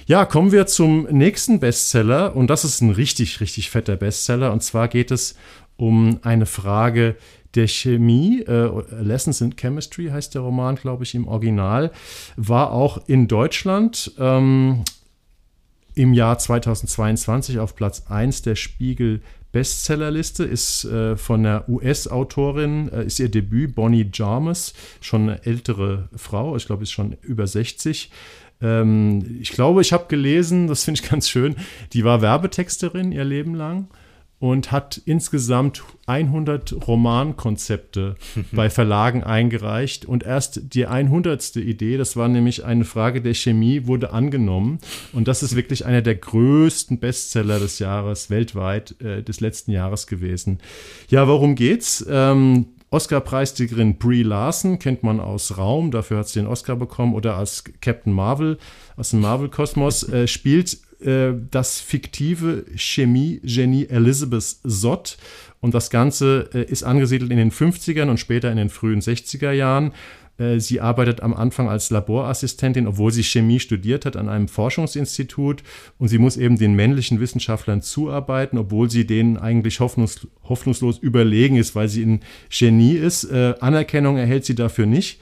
Ja, kommen wir zum nächsten Bestseller. Und das ist ein richtig, richtig fetter Bestseller. Und zwar geht es um eine Frage der Chemie. Äh, Lessons in Chemistry heißt der Roman, glaube ich, im Original. War auch in Deutschland. Ähm, im Jahr 2022 auf Platz 1 der Spiegel Bestsellerliste, ist äh, von der US-Autorin, äh, ist ihr Debüt, Bonnie Jarmus, schon eine ältere Frau, ich glaube, ist schon über 60. Ähm, ich glaube, ich habe gelesen, das finde ich ganz schön, die war Werbetexterin ihr Leben lang und hat insgesamt 100 Romankonzepte bei Verlagen eingereicht und erst die 100. Idee, das war nämlich eine Frage der Chemie, wurde angenommen und das ist wirklich einer der größten Bestseller des Jahres weltweit, äh, des letzten Jahres gewesen. Ja, worum geht's? Ähm, Oscar-Preisträgerin Brie Larson kennt man aus Raum, dafür hat sie den Oscar bekommen, oder als Captain Marvel aus dem Marvel-Kosmos, äh, spielt äh, das fiktive Chemie-Genie Elizabeth Zott. Und das Ganze äh, ist angesiedelt in den 50ern und später in den frühen 60er Jahren. Äh, sie arbeitet am Anfang als Laborassistentin, obwohl sie Chemie studiert hat, an einem Forschungsinstitut. Und sie muss eben den männlichen Wissenschaftlern zuarbeiten, obwohl sie denen eigentlich hoffnungs hoffnungslos überlegen ist, weil sie ein Genie ist. Äh, Anerkennung erhält sie dafür nicht.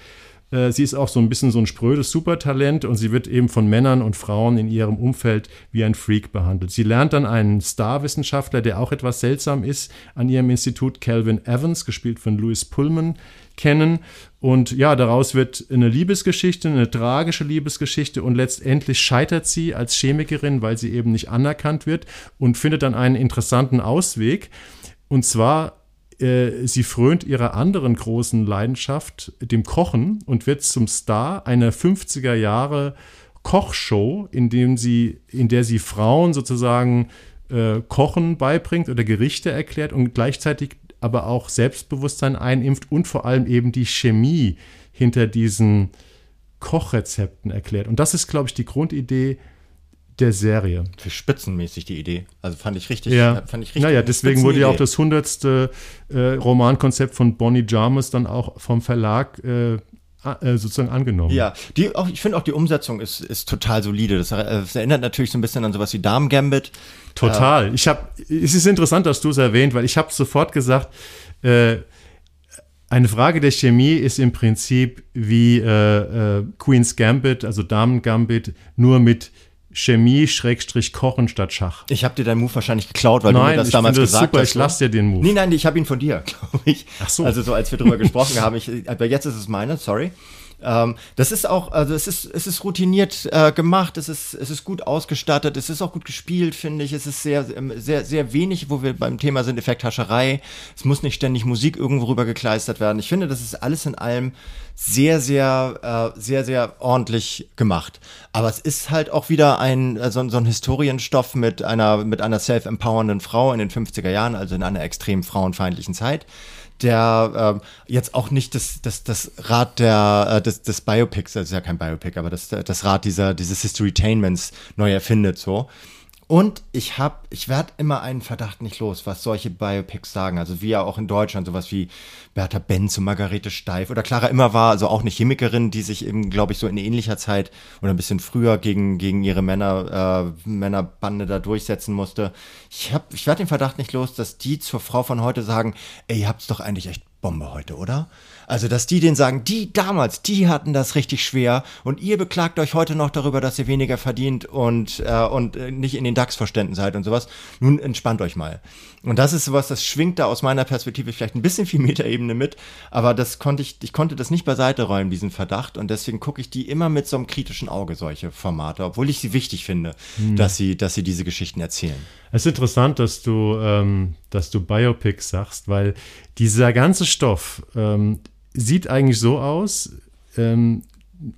Äh, sie ist auch so ein bisschen so ein sprödes Supertalent und sie wird eben von Männern und Frauen in ihrem Umfeld wie ein Freak behandelt. Sie lernt dann einen Starwissenschaftler, der auch etwas seltsam ist, an ihrem Institut, Calvin Evans, gespielt von Louis Pullman, kennen. Und ja, daraus wird eine Liebesgeschichte, eine tragische Liebesgeschichte und letztendlich scheitert sie als Chemikerin, weil sie eben nicht anerkannt wird und findet dann einen interessanten Ausweg. Und zwar sie frönt ihrer anderen großen Leidenschaft, dem Kochen, und wird zum Star einer 50er Jahre Kochshow, in, dem sie, in der sie Frauen sozusagen äh, Kochen beibringt oder Gerichte erklärt und gleichzeitig aber auch Selbstbewusstsein einimpft und vor allem eben die Chemie hinter diesen Kochrezepten erklärt. Und das ist, glaube ich, die Grundidee der Serie. Für spitzenmäßig die Idee. Also fand ich richtig. Ja. Fand ich richtig naja, deswegen wurde ja auch das hundertste äh, Romankonzept von Bonnie Jarmus dann auch vom Verlag äh, äh sozusagen angenommen. Ja, die auch, ich finde auch die Umsetzung ist, ist total solide. Das, das, erinnert natürlich so ein bisschen an sowas wie Damen Gambit. Total. Äh, ich habe, es ist interessant, dass du es erwähnt, weil ich habe sofort gesagt, äh, eine Frage der Chemie ist im Prinzip wie äh, äh, Queen's Gambit, also Damen Gambit, nur mit Chemie, Schrägstrich, Kochen statt Schach. Ich habe dir deinen Move wahrscheinlich geklaut, weil nein, du mir das damals das gesagt super, hast. Ich lasse dir den Move. Nee, nein, ich habe ihn von dir, glaube ich. Ach so. Also so, als wir drüber gesprochen haben. Ich, aber jetzt ist es meine, sorry. Ähm, das ist auch, also es ist, es ist routiniert äh, gemacht, es ist, es ist gut ausgestattet, es ist auch gut gespielt, finde ich. Es ist sehr, sehr, sehr wenig, wo wir beim Thema sind, Effekthascherei. Es muss nicht ständig Musik irgendwo rüber gekleistert werden. Ich finde, das ist alles in allem sehr, sehr, äh, sehr, sehr ordentlich gemacht. Aber es ist halt auch wieder ein, äh, so, so ein Historienstoff mit einer, mit einer self-empowernden Frau in den 50er Jahren, also in einer extrem frauenfeindlichen Zeit der äh, jetzt auch nicht das, das, das Rad der, äh, des, des Biopics, das ist ja kein Biopic, aber das, das Rad dieser, dieses Historytainments neu erfindet, so. Und ich habe, ich werde immer einen Verdacht nicht los, was solche Biopics sagen. Also wie ja auch in Deutschland sowas wie Bertha Benz und Margarete Steif oder Clara Immer war, also auch eine Chemikerin, die sich eben, glaube ich, so in ähnlicher Zeit oder ein bisschen früher gegen, gegen ihre Männer, äh, Männerbande da durchsetzen musste. Ich, hab, ich werde den Verdacht nicht los, dass die zur Frau von heute sagen, ey, ihr habt's doch eigentlich echt Bombe heute, oder? Also, dass die denen sagen, die damals, die hatten das richtig schwer und ihr beklagt euch heute noch darüber, dass ihr weniger verdient und, äh, und äh, nicht in den DAX-Verständen seid und sowas. Nun entspannt euch mal. Und das ist sowas, das schwingt da aus meiner Perspektive vielleicht ein bisschen viel Metaebene mit, aber das konnte ich, ich konnte das nicht beiseite räumen, diesen Verdacht. Und deswegen gucke ich die immer mit so einem kritischen Auge, solche Formate, obwohl ich sie wichtig finde, hm. dass sie, dass sie diese Geschichten erzählen. Es ist interessant, dass du, ähm, dass du Biopics sagst, weil dieser ganze Stoff ähm, sieht eigentlich so aus. Ähm,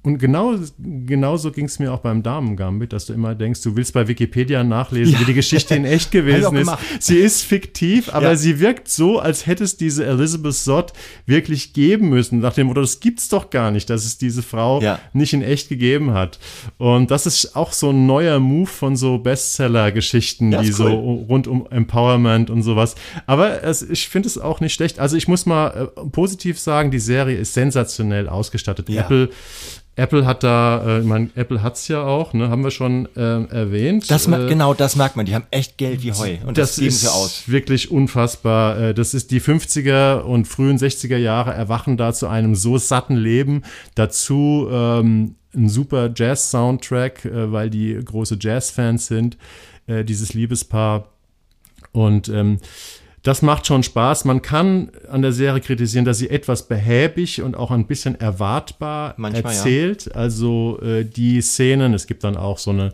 und genau, genauso ging es mir auch beim Damen-Gambit, dass du immer denkst, du willst bei Wikipedia nachlesen, ja. wie die Geschichte in echt gewesen ist. Sie ist fiktiv, aber ja. sie wirkt so, als hätte es diese Elizabeth Sott wirklich geben müssen. Nach dem Motto, das gibt's doch gar nicht, dass es diese Frau ja. nicht in echt gegeben hat. Und das ist auch so ein neuer Move von so Bestseller-Geschichten, die cool. so rund um Empowerment und sowas. Aber es, ich finde es auch nicht schlecht. Also ich muss mal äh, positiv sagen, die Serie ist sensationell ausgestattet. Apple Apple hat da, äh, ich meine, Apple hat es ja auch, ne, haben wir schon äh, erwähnt. Das, äh, genau, das merkt man. Die haben echt Geld wie Heu und das, das geben sie aus. Wirklich unfassbar. Äh, das ist die 50er und frühen 60er Jahre erwachen da zu einem so satten Leben. Dazu ähm, ein super Jazz-Soundtrack, äh, weil die große Jazz-Fans sind, äh, dieses Liebespaar. Und ähm, das macht schon Spaß. Man kann an der Serie kritisieren, dass sie etwas behäbig und auch ein bisschen erwartbar Manchmal, erzählt. Ja. Also äh, die Szenen, es gibt dann auch so eine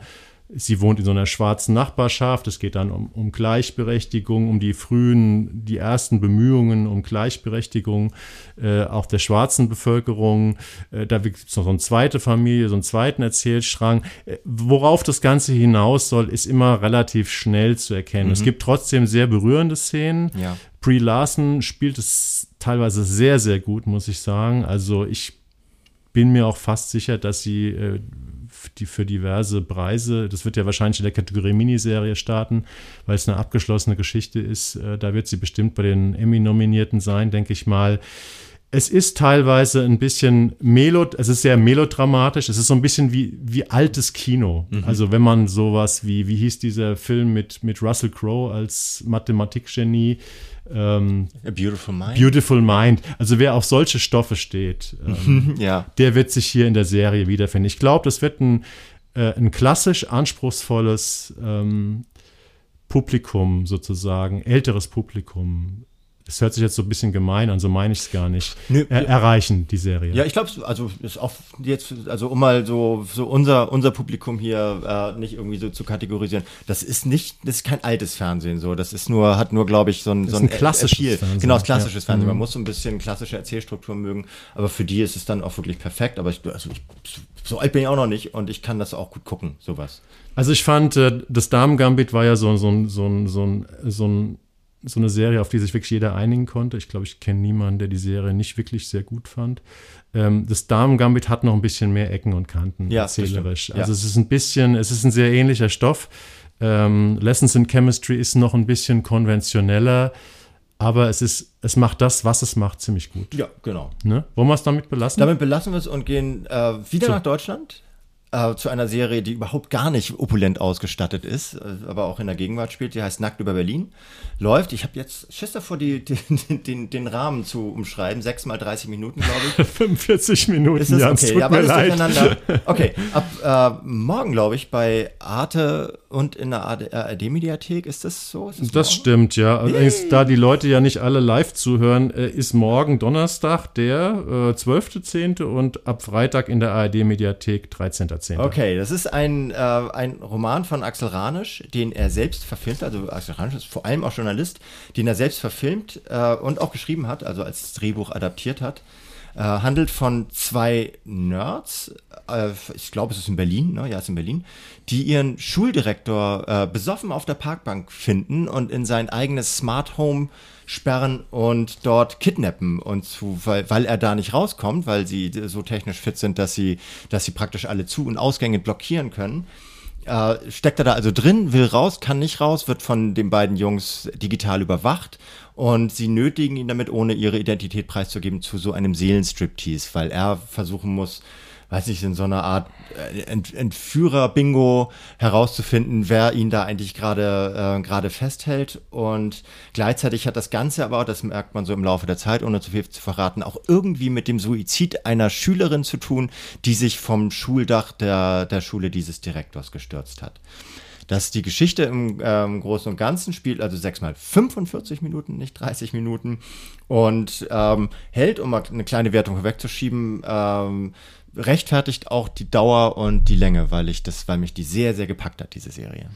Sie wohnt in so einer schwarzen Nachbarschaft. Es geht dann um, um Gleichberechtigung, um die frühen, die ersten Bemühungen um Gleichberechtigung äh, auch der schwarzen Bevölkerung. Äh, da gibt es noch so eine zweite Familie, so einen zweiten Erzählstrang. Äh, worauf das Ganze hinaus soll, ist immer relativ schnell zu erkennen. Mhm. Es gibt trotzdem sehr berührende Szenen. Ja. Brie Larson spielt es teilweise sehr, sehr gut, muss ich sagen. Also ich bin mir auch fast sicher, dass sie äh, die für diverse Preise, das wird ja wahrscheinlich in der Kategorie Miniserie starten, weil es eine abgeschlossene Geschichte ist. Äh, da wird sie bestimmt bei den Emmy-Nominierten sein, denke ich mal. Es ist teilweise ein bisschen melo, es ist sehr melodramatisch. Es ist so ein bisschen wie, wie altes Kino. Mhm. Also wenn man sowas wie, wie hieß dieser Film mit, mit Russell Crowe als Mathematikgenie? Ähm, A Beautiful Mind. Beautiful Mind. Also wer auf solche Stoffe steht, ähm, ja. der wird sich hier in der Serie wiederfinden. Ich glaube, das wird ein, äh, ein klassisch anspruchsvolles ähm, Publikum sozusagen, älteres Publikum das hört sich jetzt so ein bisschen gemein an, so meine ich es gar nicht, Nö, er, erreichen, die Serie. Ja, ich glaube, also ist auch jetzt, also um mal so, so unser, unser Publikum hier äh, nicht irgendwie so zu kategorisieren, das ist nicht, das ist kein altes Fernsehen so, das ist nur, hat nur, glaube ich, so ein, so ein, ein klassisches Appeal. Fernsehen. Genau, klassisches ja. Fernsehen. Man mhm. muss so ein bisschen klassische Erzählstruktur mögen, aber für die ist es dann auch wirklich perfekt, aber ich, also ich, so alt bin ich auch noch nicht und ich kann das auch gut gucken, sowas. Also ich fand, äh, das Damen-Gambit war ja so, so, so, so, so ein so eine Serie, auf die sich wirklich jeder einigen konnte. Ich glaube, ich kenne niemanden, der die Serie nicht wirklich sehr gut fand. Ähm, das Damen-Gambit hat noch ein bisschen mehr Ecken und Kanten ja, erzählerisch. Also es ist ein bisschen, es ist ein sehr ähnlicher Stoff. Ähm, Lessons in Chemistry ist noch ein bisschen konventioneller, aber es ist, es macht das, was es macht, ziemlich gut. Ja, genau. Ne? Wollen wir es damit belassen? Damit belassen wir es und gehen äh, wieder so. nach Deutschland äh, zu einer Serie, die überhaupt gar nicht opulent ausgestattet ist, äh, aber auch in der Gegenwart spielt. Die heißt Nackt über Berlin. Läuft. Ich habe jetzt Schiss davor, die, die, den, den Rahmen zu umschreiben. Sechs mal 30 Minuten, glaube ich. 45 Minuten, ist das Jans, okay? Tut ja, mir leid. Okay, ab äh, morgen, glaube ich, bei Arte und in der ARD-Mediathek. Ist das so? Ist das, das stimmt, ja. Allerdings, hey. da die Leute ja nicht alle live zuhören, äh, ist morgen Donnerstag der äh, 12.10. und ab Freitag in der ARD-Mediathek 13.10. 18. Okay, das ist ein, äh, ein Roman von Axel Ranisch, den er selbst verfilmt, also Axel Ranisch ist vor allem auch Journalist, den er selbst verfilmt äh, und auch geschrieben hat, also als Drehbuch adaptiert hat. Äh, handelt von zwei Nerds, äh, ich glaube, es ist in Berlin, ne? ja, es ist in Berlin, die ihren Schuldirektor äh, besoffen auf der Parkbank finden und in sein eigenes Smart Home sperren und dort kidnappen und zu, weil, weil er da nicht rauskommt, weil sie so technisch fit sind, dass sie, dass sie praktisch alle Zu- und Ausgänge blockieren können. Äh, steckt er da also drin, will raus, kann nicht raus, wird von den beiden Jungs digital überwacht und sie nötigen ihn damit, ohne ihre Identität preiszugeben, zu so einem Seelenstriptease, weil er versuchen muss, weiß nicht, in so einer Art äh, Ent Entführer-Bingo herauszufinden, wer ihn da eigentlich gerade äh, gerade festhält. Und gleichzeitig hat das Ganze aber auch, das merkt man so im Laufe der Zeit, ohne zu viel zu verraten, auch irgendwie mit dem Suizid einer Schülerin zu tun, die sich vom Schuldach der, der Schule dieses Direktors gestürzt hat dass die Geschichte im ähm, Großen und Ganzen spielt, also sechsmal 45 Minuten, nicht 30 Minuten, und ähm, hält, um mal eine kleine Wertung vorwegzuschieben, ähm, rechtfertigt auch die Dauer und die Länge, weil ich das, weil mich die sehr, sehr gepackt hat, diese Serie.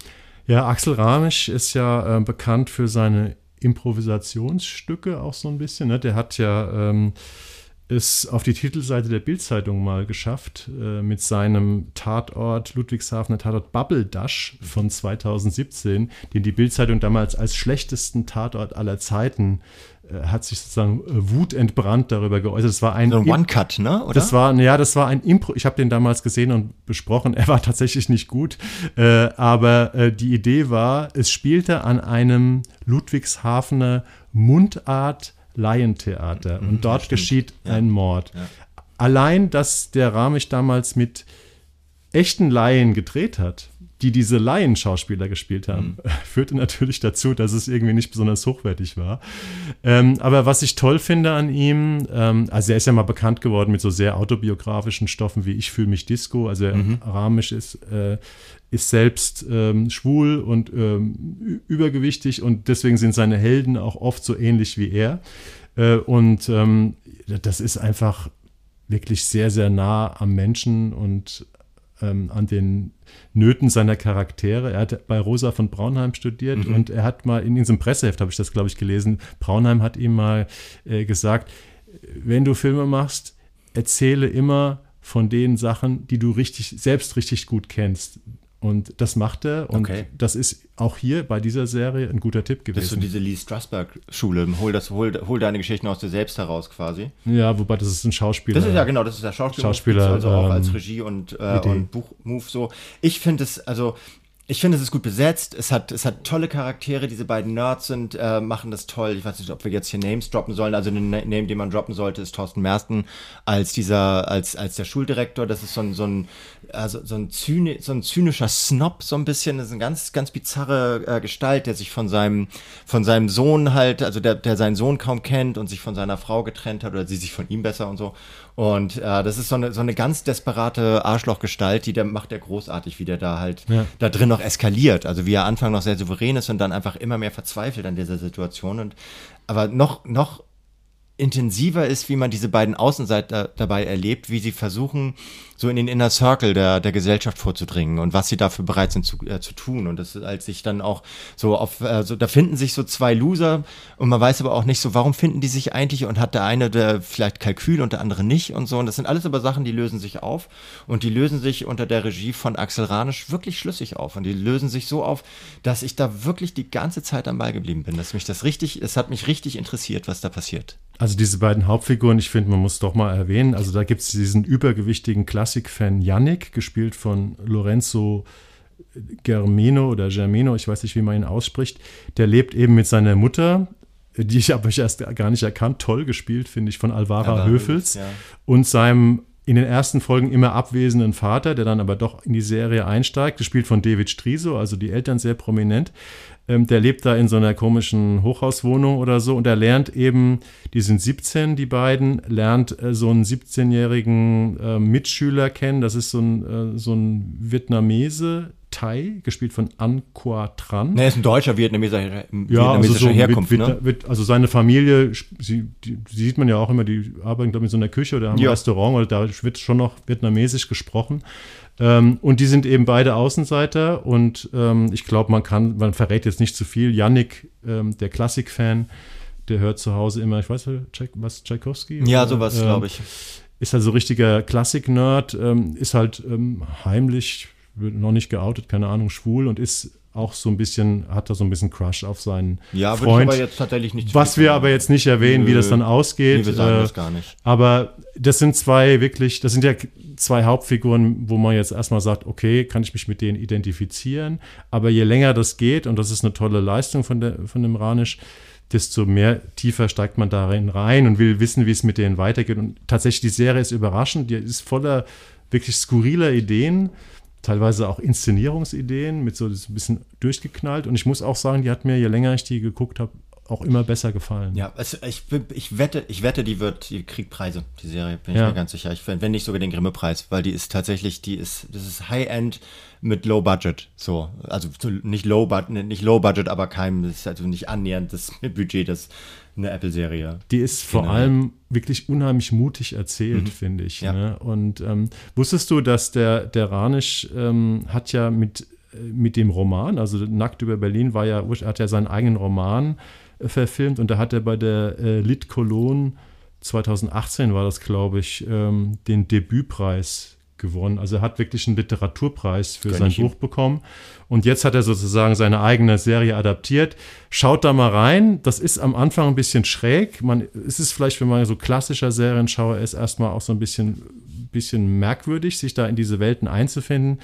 Ja, Axel Ramisch ist ja äh, bekannt für seine Improvisationsstücke auch so ein bisschen. Ne? Der hat ja ähm, auf die Titelseite der Bildzeitung mal geschafft äh, mit seinem Tatort Ludwigshafener Tatort Bubble Dash von 2017, den die Bildzeitung damals als schlechtesten Tatort aller Zeiten hat sich sozusagen äh, wutentbrannt darüber geäußert. Das war ein, so ein One-Cut, ne? Oder? Das war, ja, das war ein Impro. Ich habe den damals gesehen und besprochen. Er war tatsächlich nicht gut, äh, aber äh, die Idee war, es spielte an einem Ludwigshafener Mundart Laientheater mhm, und dort geschieht ja. ein Mord. Ja. Allein, dass der Ramich damals mit echten Laien gedreht hat, die diese Laienschauspieler gespielt haben, mhm. führte natürlich dazu, dass es irgendwie nicht besonders hochwertig war. Ähm, aber was ich toll finde an ihm, ähm, also er ist ja mal bekannt geworden mit so sehr autobiografischen Stoffen wie Ich fühle mich Disco, also mhm. Aramisch ist, äh, ist selbst ähm, schwul und ähm, übergewichtig und deswegen sind seine Helden auch oft so ähnlich wie er. Äh, und ähm, das ist einfach wirklich sehr, sehr nah am Menschen und ähm, an den Nöten seiner Charaktere. Er hat bei Rosa von Braunheim studiert mhm. und er hat mal in diesem Presseheft, habe ich das, glaube ich, gelesen, Braunheim hat ihm mal äh, gesagt, wenn du Filme machst, erzähle immer von den Sachen, die du richtig, selbst richtig gut kennst. Und das macht er. Und Okay. das ist auch hier bei dieser Serie ein guter Tipp Das ist so gewesen. diese Lee Strasberg-Schule. Hol, das, hol, hol deine Geschichten aus dir selbst heraus quasi. ja, wobei das ist ein Schauspieler. Das ist ja genau, das ist der Schauspieler, Schauspieler, also auch ähm, als Regie und, äh, und Buchmove so. Ich finde es, also ich finde es ist gut besetzt. Es hat, es hat tolle Charaktere. Diese beiden Nerds sind, äh, machen das toll. Ich weiß nicht, ob wir jetzt hier Names droppen sollen. Also Na- Name, den man droppen sollte, ist Thorsten Mersten als dieser, als, als der Schuldirektor. Das ist so ein, so ein, also so ein, zyni so ein zynischer Snob, so ein bisschen. Das ist eine ganz, ganz bizarre äh, Gestalt, der sich von seinem, von seinem Sohn halt, also der, der seinen Sohn kaum kennt und sich von seiner Frau getrennt hat oder sie sich von ihm besser und so. Und äh, das ist so eine, so eine ganz desperate Arschlochgestalt, die der macht der großartig, wie der da halt Ja. da drin noch eskaliert. Also wie er Anfang noch sehr souverän ist und dann einfach immer mehr verzweifelt an dieser Situation. Und aber noch, noch intensiver ist, wie man diese beiden Außenseiter dabei erlebt, wie sie versuchen, so in den Inner Circle der, der Gesellschaft vorzudringen und was sie dafür bereit sind zu, äh, zu tun. Und das ist, als sich dann auch so auf, äh, so, da finden sich so zwei Loser und man weiß aber auch nicht so, warum finden die sich eigentlich und hat der eine der vielleicht Kalkül und der andere nicht und so. Und das sind alles aber Sachen, die lösen sich auf und die lösen sich unter der Regie von Axel Ranisch wirklich schlüssig auf und die lösen sich so auf, dass ich da wirklich die ganze Zeit am Ball geblieben bin, dass mich das richtig, es hat mich richtig interessiert, was da passiert. Also diese beiden Hauptfiguren, ich finde, man muss doch mal erwähnen, also da gibt es diesen übergewichtigen Klassikfan Yannick, gespielt von Lorenzo Germino oder Germino, ich weiß nicht, wie man ihn ausspricht. Der lebt eben mit seiner Mutter, die ich aber erst gar nicht erkannt, toll gespielt, finde ich, von Alvara Aber Höfels ja. und seinem in den ersten Folgen immer abwesenden Vater, der dann aber doch in die Serie einsteigt, gespielt von David Striso, also die Eltern sehr prominent. Ähm, der lebt da in so einer komischen Hochhauswohnung oder so und er lernt eben, die sind 17, die beiden, lernt äh, so einen 17-jährigen äh, Mitschüler kennen. Das ist so ein, äh, so ein Vietnamese, Thai, gespielt von An Qua Tran. Ne, er ist ein deutscher Vietnameser, Ja, also, vietnamesischer so Herkunft, ne? wird, wird, also seine Familie, sie, die, die sieht man ja auch immer, die arbeiten glaube ich in so einer Küche oder haben Ja. ein Restaurant oder da wird schon noch vietnamesisch gesprochen. Ähm, und die sind eben beide Außenseiter und ähm, ich glaube, man kann, man verrät jetzt nicht zu viel. Yannick, ähm, der Klassikfan, der hört zu Hause immer, ich weiß nicht, was, Tchaikovsky? Ja, sowas, ähm, glaube ich. ist halt so richtiger Klassik-Nerd, ähm, ist halt ähm, heimlich, wird noch nicht geoutet, keine Ahnung, schwul und ist auch so ein bisschen, hat da so ein bisschen Crush auf seinen Ja, Freund. aber jetzt tatsächlich nicht. was wir aber jetzt nicht erwähnen, wie Nö. das dann ausgeht. Nee, wir sagen äh, das gar nicht. aber das sind zwei wirklich, das sind ja zwei Hauptfiguren, wo man jetzt erstmal sagt, okay, kann ich mich mit denen identifizieren. Aber je länger das geht, und das ist eine tolle Leistung von, der, von dem Ranisch, desto mehr tiefer steigt man darin rein und will wissen, wie es mit denen weitergeht. Und tatsächlich, die Serie ist überraschend, die ist voller wirklich skurriler Ideen, teilweise auch Inszenierungsideen, mit so ein bisschen durchgeknallt. Und ich muss auch sagen, die hat mir, je länger ich die geguckt habe, auch immer besser gefallen. Ja, also ich, ich wette, ich wette, die wird, die kriegt Preise, die Serie, bin ich Ja. mir ganz sicher. Ich, wenn nicht sogar den Grimme-Preis, weil die ist tatsächlich, die ist, das ist High-End mit Low Budget. So, also so nicht Low Budget, nicht Low Budget, aber kein, das ist also nicht annähernd das Budget, das eine Apple-Serie. Die ist vor Genau. allem wirklich unheimlich mutig erzählt, finde ich. Ja. Ne? Und ähm, wusstest du, dass der, der Ranisch ähm, hat ja mit, äh, mit dem Roman, also Nackt über Berlin, war ja, hat ja seinen eigenen Roman verfilmt und da hat er bei der äh, Lit Cologne 2018 war das, glaube ich, ähm, den Debütpreis gewonnen. Also er hat wirklich einen Literaturpreis für Gönn sein. Buch bekommen. Und jetzt hat er sozusagen seine eigene Serie adaptiert. Schaut da mal rein. Das ist am Anfang ein bisschen schräg. Man, es ist vielleicht, wenn man so klassischer Serienschauer ist, erstmal auch so ein bisschen, bisschen merkwürdig, sich da in diese Welten einzufinden.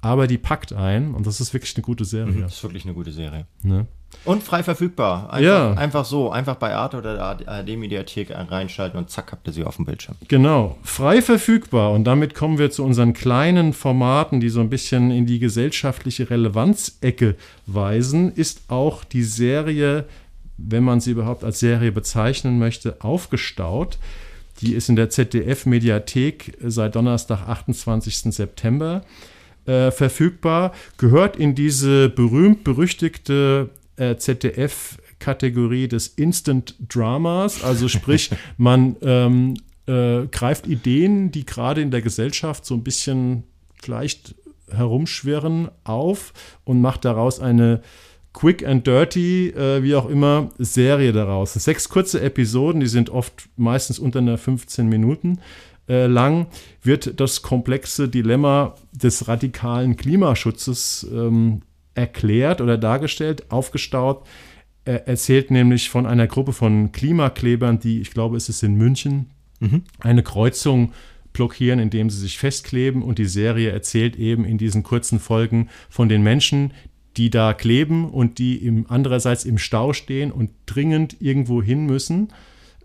Aber die packt ein und das ist wirklich eine gute Serie. Das ist wirklich eine gute Serie. Ne? Und frei verfügbar. Einfach, Ja. einfach so, einfach bei Arte oder der ARD-Mediathek reinschalten und zack, habt ihr sie auf dem Bildschirm. Genau, frei verfügbar. Und damit kommen wir zu unseren kleinen Formaten, die so ein bisschen in die gesellschaftliche Relevanzecke weisen, ist auch die Serie, wenn man sie überhaupt als Serie bezeichnen möchte, aufgestaut. Die ist in der ZDF-Mediathek seit Donnerstag, 28. September äh, verfügbar, gehört in diese berühmt-berüchtigte äh, ZDF-Kategorie des Instant Dramas, also sprich, man ähm, äh, greift Ideen, die gerade in der Gesellschaft so ein bisschen vielleicht herumschwirren, auf und macht daraus eine Quick and Dirty, äh, wie auch immer, Serie daraus. Sechs kurze Episoden, die sind oft meistens unter einer 15 Minuten äh, lang, wird das komplexe Dilemma des radikalen Klimaschutzes ähm, erklärt oder dargestellt, aufgestaut. Er erzählt nämlich von einer Gruppe von Klimaklebern, die, ich glaube, es ist in München, mhm. eine Kreuzung blockieren, indem sie sich festkleben. Und die Serie erzählt eben in diesen kurzen Folgen von den Menschen, die da kleben und die im, andererseits im Stau stehen und dringend irgendwo hin müssen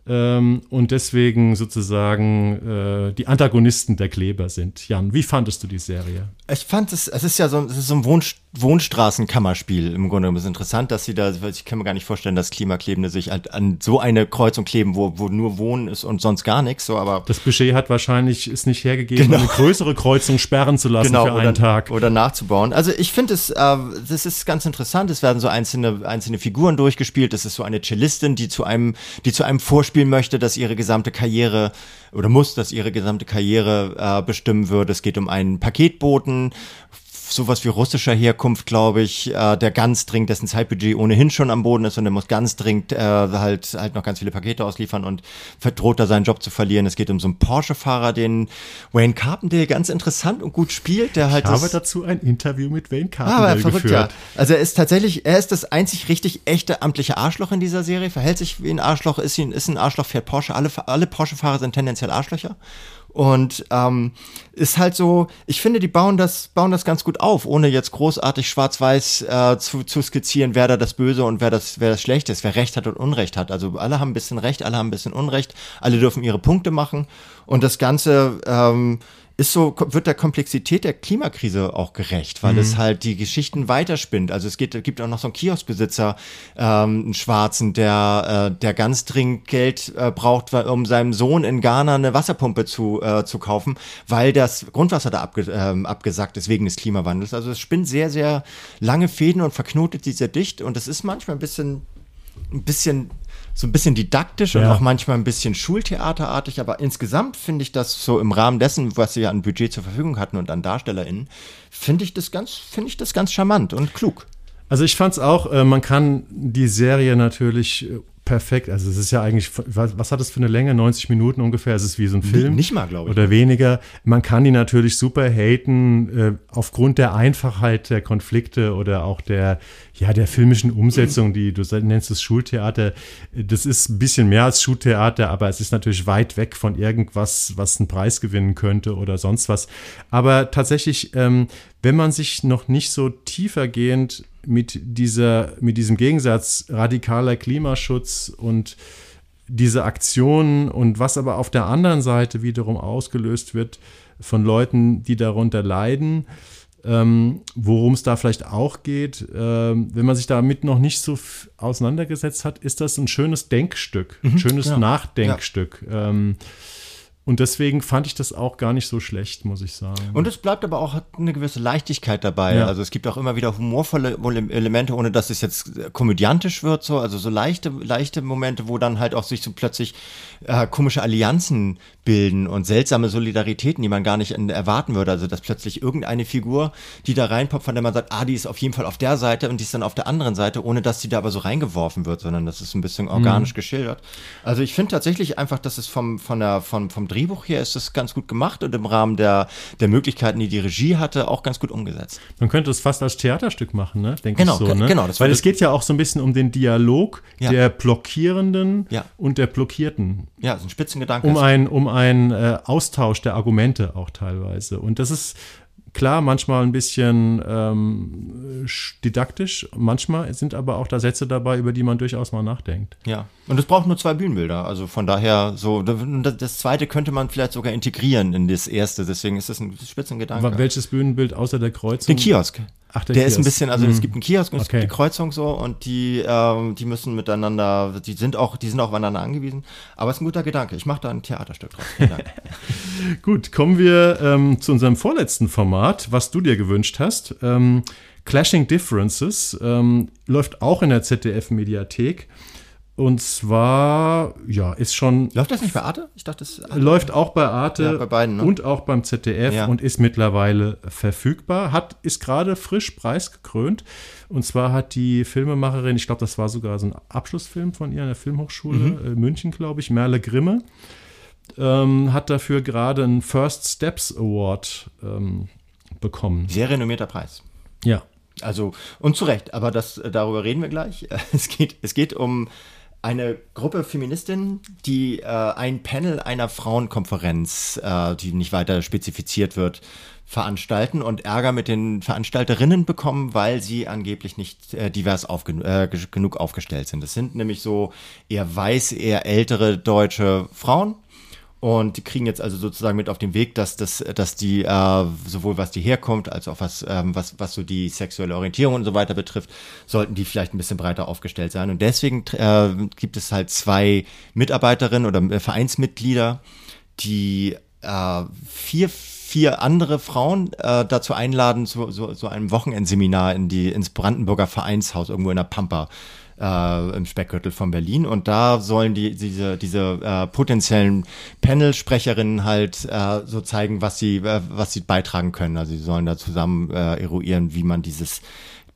ähm, und deswegen sozusagen äh, die Antagonisten der Kleber sind. Jan, wie fandest du die Serie? Ich fand es, es ist ja so, es ist so ein Wohn Wohnstraßenkammerspiel im Grunde genommen. Es ist interessant, dass sie da, ich kann mir gar nicht vorstellen, dass Klimaklebende sich an, an so eine Kreuzung kleben, wo, wo nur Wohnen ist und sonst gar nichts. So, aber das Budget hat wahrscheinlich ist nicht hergegeben, genau. eine größere Kreuzung sperren zu lassen genau, für einen oder, Tag. Oder nachzubauen. Also ich finde es, äh, das ist ganz interessant. Es werden so einzelne, einzelne Figuren durchgespielt. Es ist so eine Cellistin, die zu einem, die zu einem vorspielen möchte, dass ihre gesamte Karriere oder muss, dass ihre gesamte Karriere äh, bestimmen würde. Es geht um einen Paketboten, sowas wie russischer Herkunft, glaube ich, äh, der ganz dringend, dessen Zeitbudget ohnehin schon am Boden ist und der muss ganz dringend äh, halt halt noch ganz viele Pakete ausliefern und verdroht da seinen Job zu verlieren. Es geht um so einen Porsche-Fahrer, den Wayne Carpendale ganz interessant und gut spielt, der halt. Ich habe dazu ein Interview mit Wayne ah, Carpendale ah, verrückt, geführt. Ja. Also er ist tatsächlich, er ist das einzig richtig echte amtliche Arschloch in dieser Serie, verhält sich wie ein Arschloch, ist, ein, ist ein Arschloch, fährt Porsche. Alle, alle Porsche-Fahrer sind tendenziell Arschlöcher. Und ähm, ist halt so, ich finde, die bauen das, bauen das ganz gut auf, ohne jetzt großartig schwarz-weiß äh, zu, zu skizzieren, wer da das Böse und wer das, wer das Schlechte ist, wer Recht hat und Unrecht hat. Also alle haben ein bisschen Recht, alle haben ein bisschen Unrecht, alle dürfen ihre Punkte machen. Und das Ganze ähm, ist so, wird der Komplexität der Klimakrise auch gerecht, weil mhm. es halt die Geschichten weiterspinnt. Also es geht, gibt auch noch so einen Kioskbesitzer, ähm, einen Schwarzen, der, äh, der ganz dringend Geld äh, braucht, um seinem Sohn in Ghana eine Wasserpumpe zu, äh, zu kaufen, weil das Grundwasser da abge, äh, abgesackt ist wegen des Klimawandels. Also es spinnt sehr, sehr lange Fäden und verknotet die sehr dicht und es ist manchmal ein bisschen ein bisschen so ein bisschen didaktisch ja. und auch manchmal ein bisschen schultheaterartig, aber insgesamt finde ich das so im Rahmen dessen, was sie ja an Budget zur Verfügung hatten und an DarstellerInnen, finde ich das ganz, finde ich das ganz charmant und klug. Also ich fand es auch, äh, man kann die Serie natürlich äh, perfekt. Also es ist ja eigentlich, was, was, hat es für eine Länge? 90 Minuten ungefähr. Es ist wie so ein Film. Nicht mal, glaube ich. Oder weniger. Man kann die natürlich super haten, äh, aufgrund der Einfachheit der Konflikte oder auch der, ja, der filmischen Umsetzung, die du nennst es Schultheater. Das ist ein bisschen mehr als Schultheater, aber es ist natürlich weit weg von irgendwas, was einen Preis gewinnen könnte oder sonst was. Aber tatsächlich, ähm, wenn man sich noch nicht so tiefergehend mit, dieser, mit diesem Gegensatz radikaler Klimaschutz und diese Aktionen und was aber auf der anderen Seite wiederum ausgelöst wird von Leuten, die darunter leiden, ähm, worum es da vielleicht auch geht. Ähm, wenn man sich damit noch nicht so auseinandergesetzt hat, ist das ein schönes Denkstück, ein mhm, schönes ja. Nachdenkstück. Ja. Ähm, und deswegen fand ich das auch gar nicht so schlecht, muss ich sagen. Und es bleibt aber auch eine gewisse Leichtigkeit dabei. Ja. Also es gibt auch immer wieder humorvolle Elemente, ohne dass es jetzt komödiantisch wird, so. Also so leichte, leichte Momente, wo dann halt auch sich so plötzlich äh, komische Allianzen bilden und seltsame Solidaritäten, die man gar nicht erwarten würde. Also dass plötzlich irgendeine Figur, die da reinpoppt, von der man sagt, ah, die ist auf jeden Fall auf der Seite und die ist dann auf der anderen Seite, ohne dass die da aber so reingeworfen wird, sondern das ist ein bisschen organisch mhm. geschildert. Also ich finde tatsächlich einfach, dass es vom, von der, vom, vom Drehbuch her ist das ganz gut gemacht und im Rahmen der, der Möglichkeiten, die die Regie hatte, auch ganz gut umgesetzt. Man könnte es fast als Theaterstück machen, ne? Denke genau, ich so, ne? Genau, Weil es geht ja auch so ein bisschen um den Dialog ja. der Blockierenden ja. und der Blockierten. Ja, so ein Spitzengedanke. Um ein, um ein äh, Austausch der Argumente auch teilweise. Und das ist klar, manchmal ein bisschen ähm, didaktisch, manchmal sind aber auch da Sätze dabei, über die man durchaus mal nachdenkt. Ja, und es braucht nur zwei Bühnenbilder. Also von daher, so, das zweite könnte man vielleicht sogar integrieren in das erste, deswegen ist das ein Spitzengedanke. Welches Bühnenbild außer der Kreuzung? Den Kiosk. Ach, der, der ist ein bisschen, also mhm. es gibt einen Kiosk und es gibt die Kreuzung so und die, ähm, die müssen miteinander, die sind auch, die sind auch aufeinander angewiesen. Aber es ist ein guter Gedanke. Ich mache da ein Theaterstück draus. Gut, kommen wir ähm, zu unserem vorletzten Format, was du dir gewünscht hast. Ähm, Clashing Differences ähm, läuft auch in der ZDF-Mediathek Und zwar, ja, ist schon. Läuft das nicht bei Arte? Ich dachte, das läuft auch bei Arte Ja, bei beiden, ne? und auch beim ZDF Ja. und ist mittlerweile verfügbar. Hat, ist gerade frisch preisgekrönt. Und zwar hat die Filmemacherin, ich glaube, das war sogar so ein Abschlussfilm von ihr an der Filmhochschule Mhm. äh, München, glaube ich, Merle Grimme, ähm, hat dafür gerade einen First Steps Award ähm, bekommen. sehr renommierter Preis. Ja. Also, und zu Recht, aber das, äh, darüber reden wir gleich. Es geht, es geht um eine Gruppe Feministinnen, die äh, ein Panel einer Frauenkonferenz, äh, die nicht weiter spezifiziert wird, veranstalten und Ärger mit den Veranstalterinnen bekommen, weil sie angeblich nicht äh, divers aufgen äh, ge- genug aufgestellt sind. Das sind nämlich so eher weiß, eher ältere deutsche Frauen, und die kriegen jetzt also sozusagen mit auf den Weg, dass, das, dass die, äh, sowohl was die herkommt, als auch was, ähm, was, was so die sexuelle Orientierung und so weiter betrifft, sollten die vielleicht ein bisschen breiter aufgestellt sein. Und deswegen äh, gibt es halt zwei Mitarbeiterinnen oder äh, Vereinsmitglieder, die äh, vier, vier andere Frauen äh, dazu einladen, zu so, so einem Wochenendseminar in die, ins Brandenburger Vereinshaus irgendwo in der Pampa äh, im Speckgürtel von Berlin. Und da sollen die, diese, diese äh, potenziellen Panel-Sprecherinnen halt äh, so zeigen, was sie, äh, was sie beitragen können. Also sie sollen da zusammen äh, eruieren, wie man dieses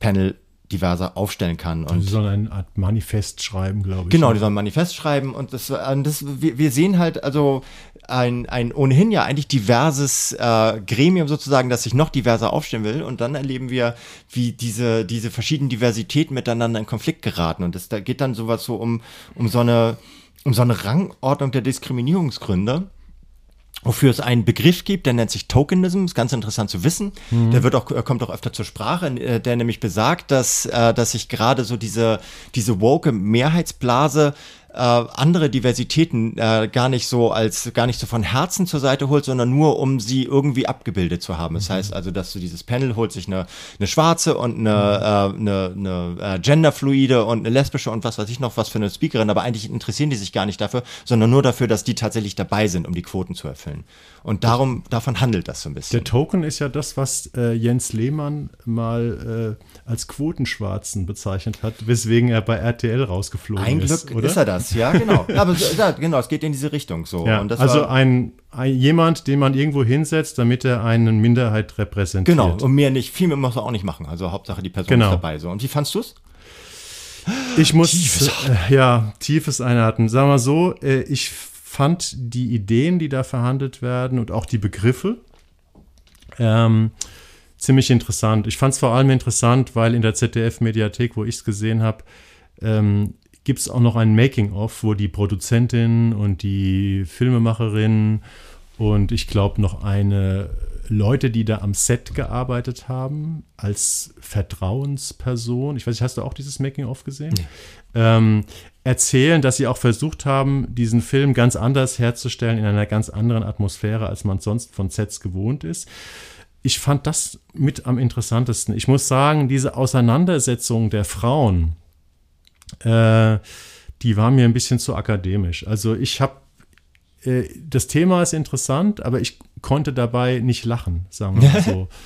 Panel diverser aufstellen kann. Und Sie sollen eine Art Manifest schreiben, glaube ich. Genau, die sollen ein Manifest schreiben und das, das wir, wir sehen halt also ein, ein ohnehin ja eigentlich diverses äh, Gremium sozusagen, das sich noch diverser aufstellen will. Und dann erleben wir, wie diese, diese verschiedenen Diversitäten miteinander in Konflikt geraten. Und es da geht dann sowas so um, um so eine um so eine Rangordnung der Diskriminierungsgründe wofür es einen Begriff gibt, der nennt sich Tokenism, ist ganz interessant zu wissen. Der wird auch, äh, kommt auch öfter zur Sprache, äh, der nämlich besagt, dass, äh, dass sich gerade so diese, diese woke Mehrheitsblase äh, andere Diversitäten äh, gar nicht so als gar nicht so von Herzen zur Seite holt, sondern nur um sie irgendwie abgebildet zu haben. Das heißt also, dass du dieses Panel holt sich eine, eine schwarze und eine, äh, eine, eine äh, genderfluide und eine lesbische und was weiß ich noch was für eine Speakerin, aber eigentlich interessieren die sich gar nicht dafür, sondern nur dafür, dass die tatsächlich dabei sind, um die Quoten zu erfüllen. Und darum, davon handelt das so ein bisschen. Der Token ist ja das, was äh, Jens Lehmann mal äh, als Quotenschwarzen bezeichnet hat, weswegen er bei RTL rausgeflogen Ein ist. Glück oder? ist er das, ja, genau. Aber ja, genau, es geht in diese Richtung so. Ja, also ein, ein jemand, den man irgendwo hinsetzt, damit er eine Minderheit repräsentiert. genau, und mehr nicht, viel mehr muss er auch nicht machen. Also Hauptsache die Person Genau. ist dabei. So. Und wie fandst du es? Ich muss Tiefes äh, ja tiefes Einatmen. Sagen wir so, äh, ich fand die Ideen, die da verhandelt werden und auch die Begriffe ähm, ziemlich interessant. Ich fand es vor allem interessant, weil in der ZDF-Mediathek, wo ich es gesehen habe, ähm, gibt es auch noch ein Making-of, wo die Produzentin und die Filmemacherin und ich glaube noch eine Leute, die da am Set gearbeitet haben, als Vertrauensperson, ich weiß nicht, hast du auch dieses Making-of gesehen? Ähm, erzählen, dass sie auch versucht haben, diesen Film ganz anders herzustellen, in einer ganz anderen Atmosphäre, als man sonst von Sets gewohnt ist. Ich fand das mit am interessantesten. Ich muss sagen, diese Auseinandersetzung der Frauen, äh, die war mir ein bisschen zu akademisch. Also ich habe äh, das Thema ist interessant, aber ich konnte dabei nicht lachen, sagen wir mal so.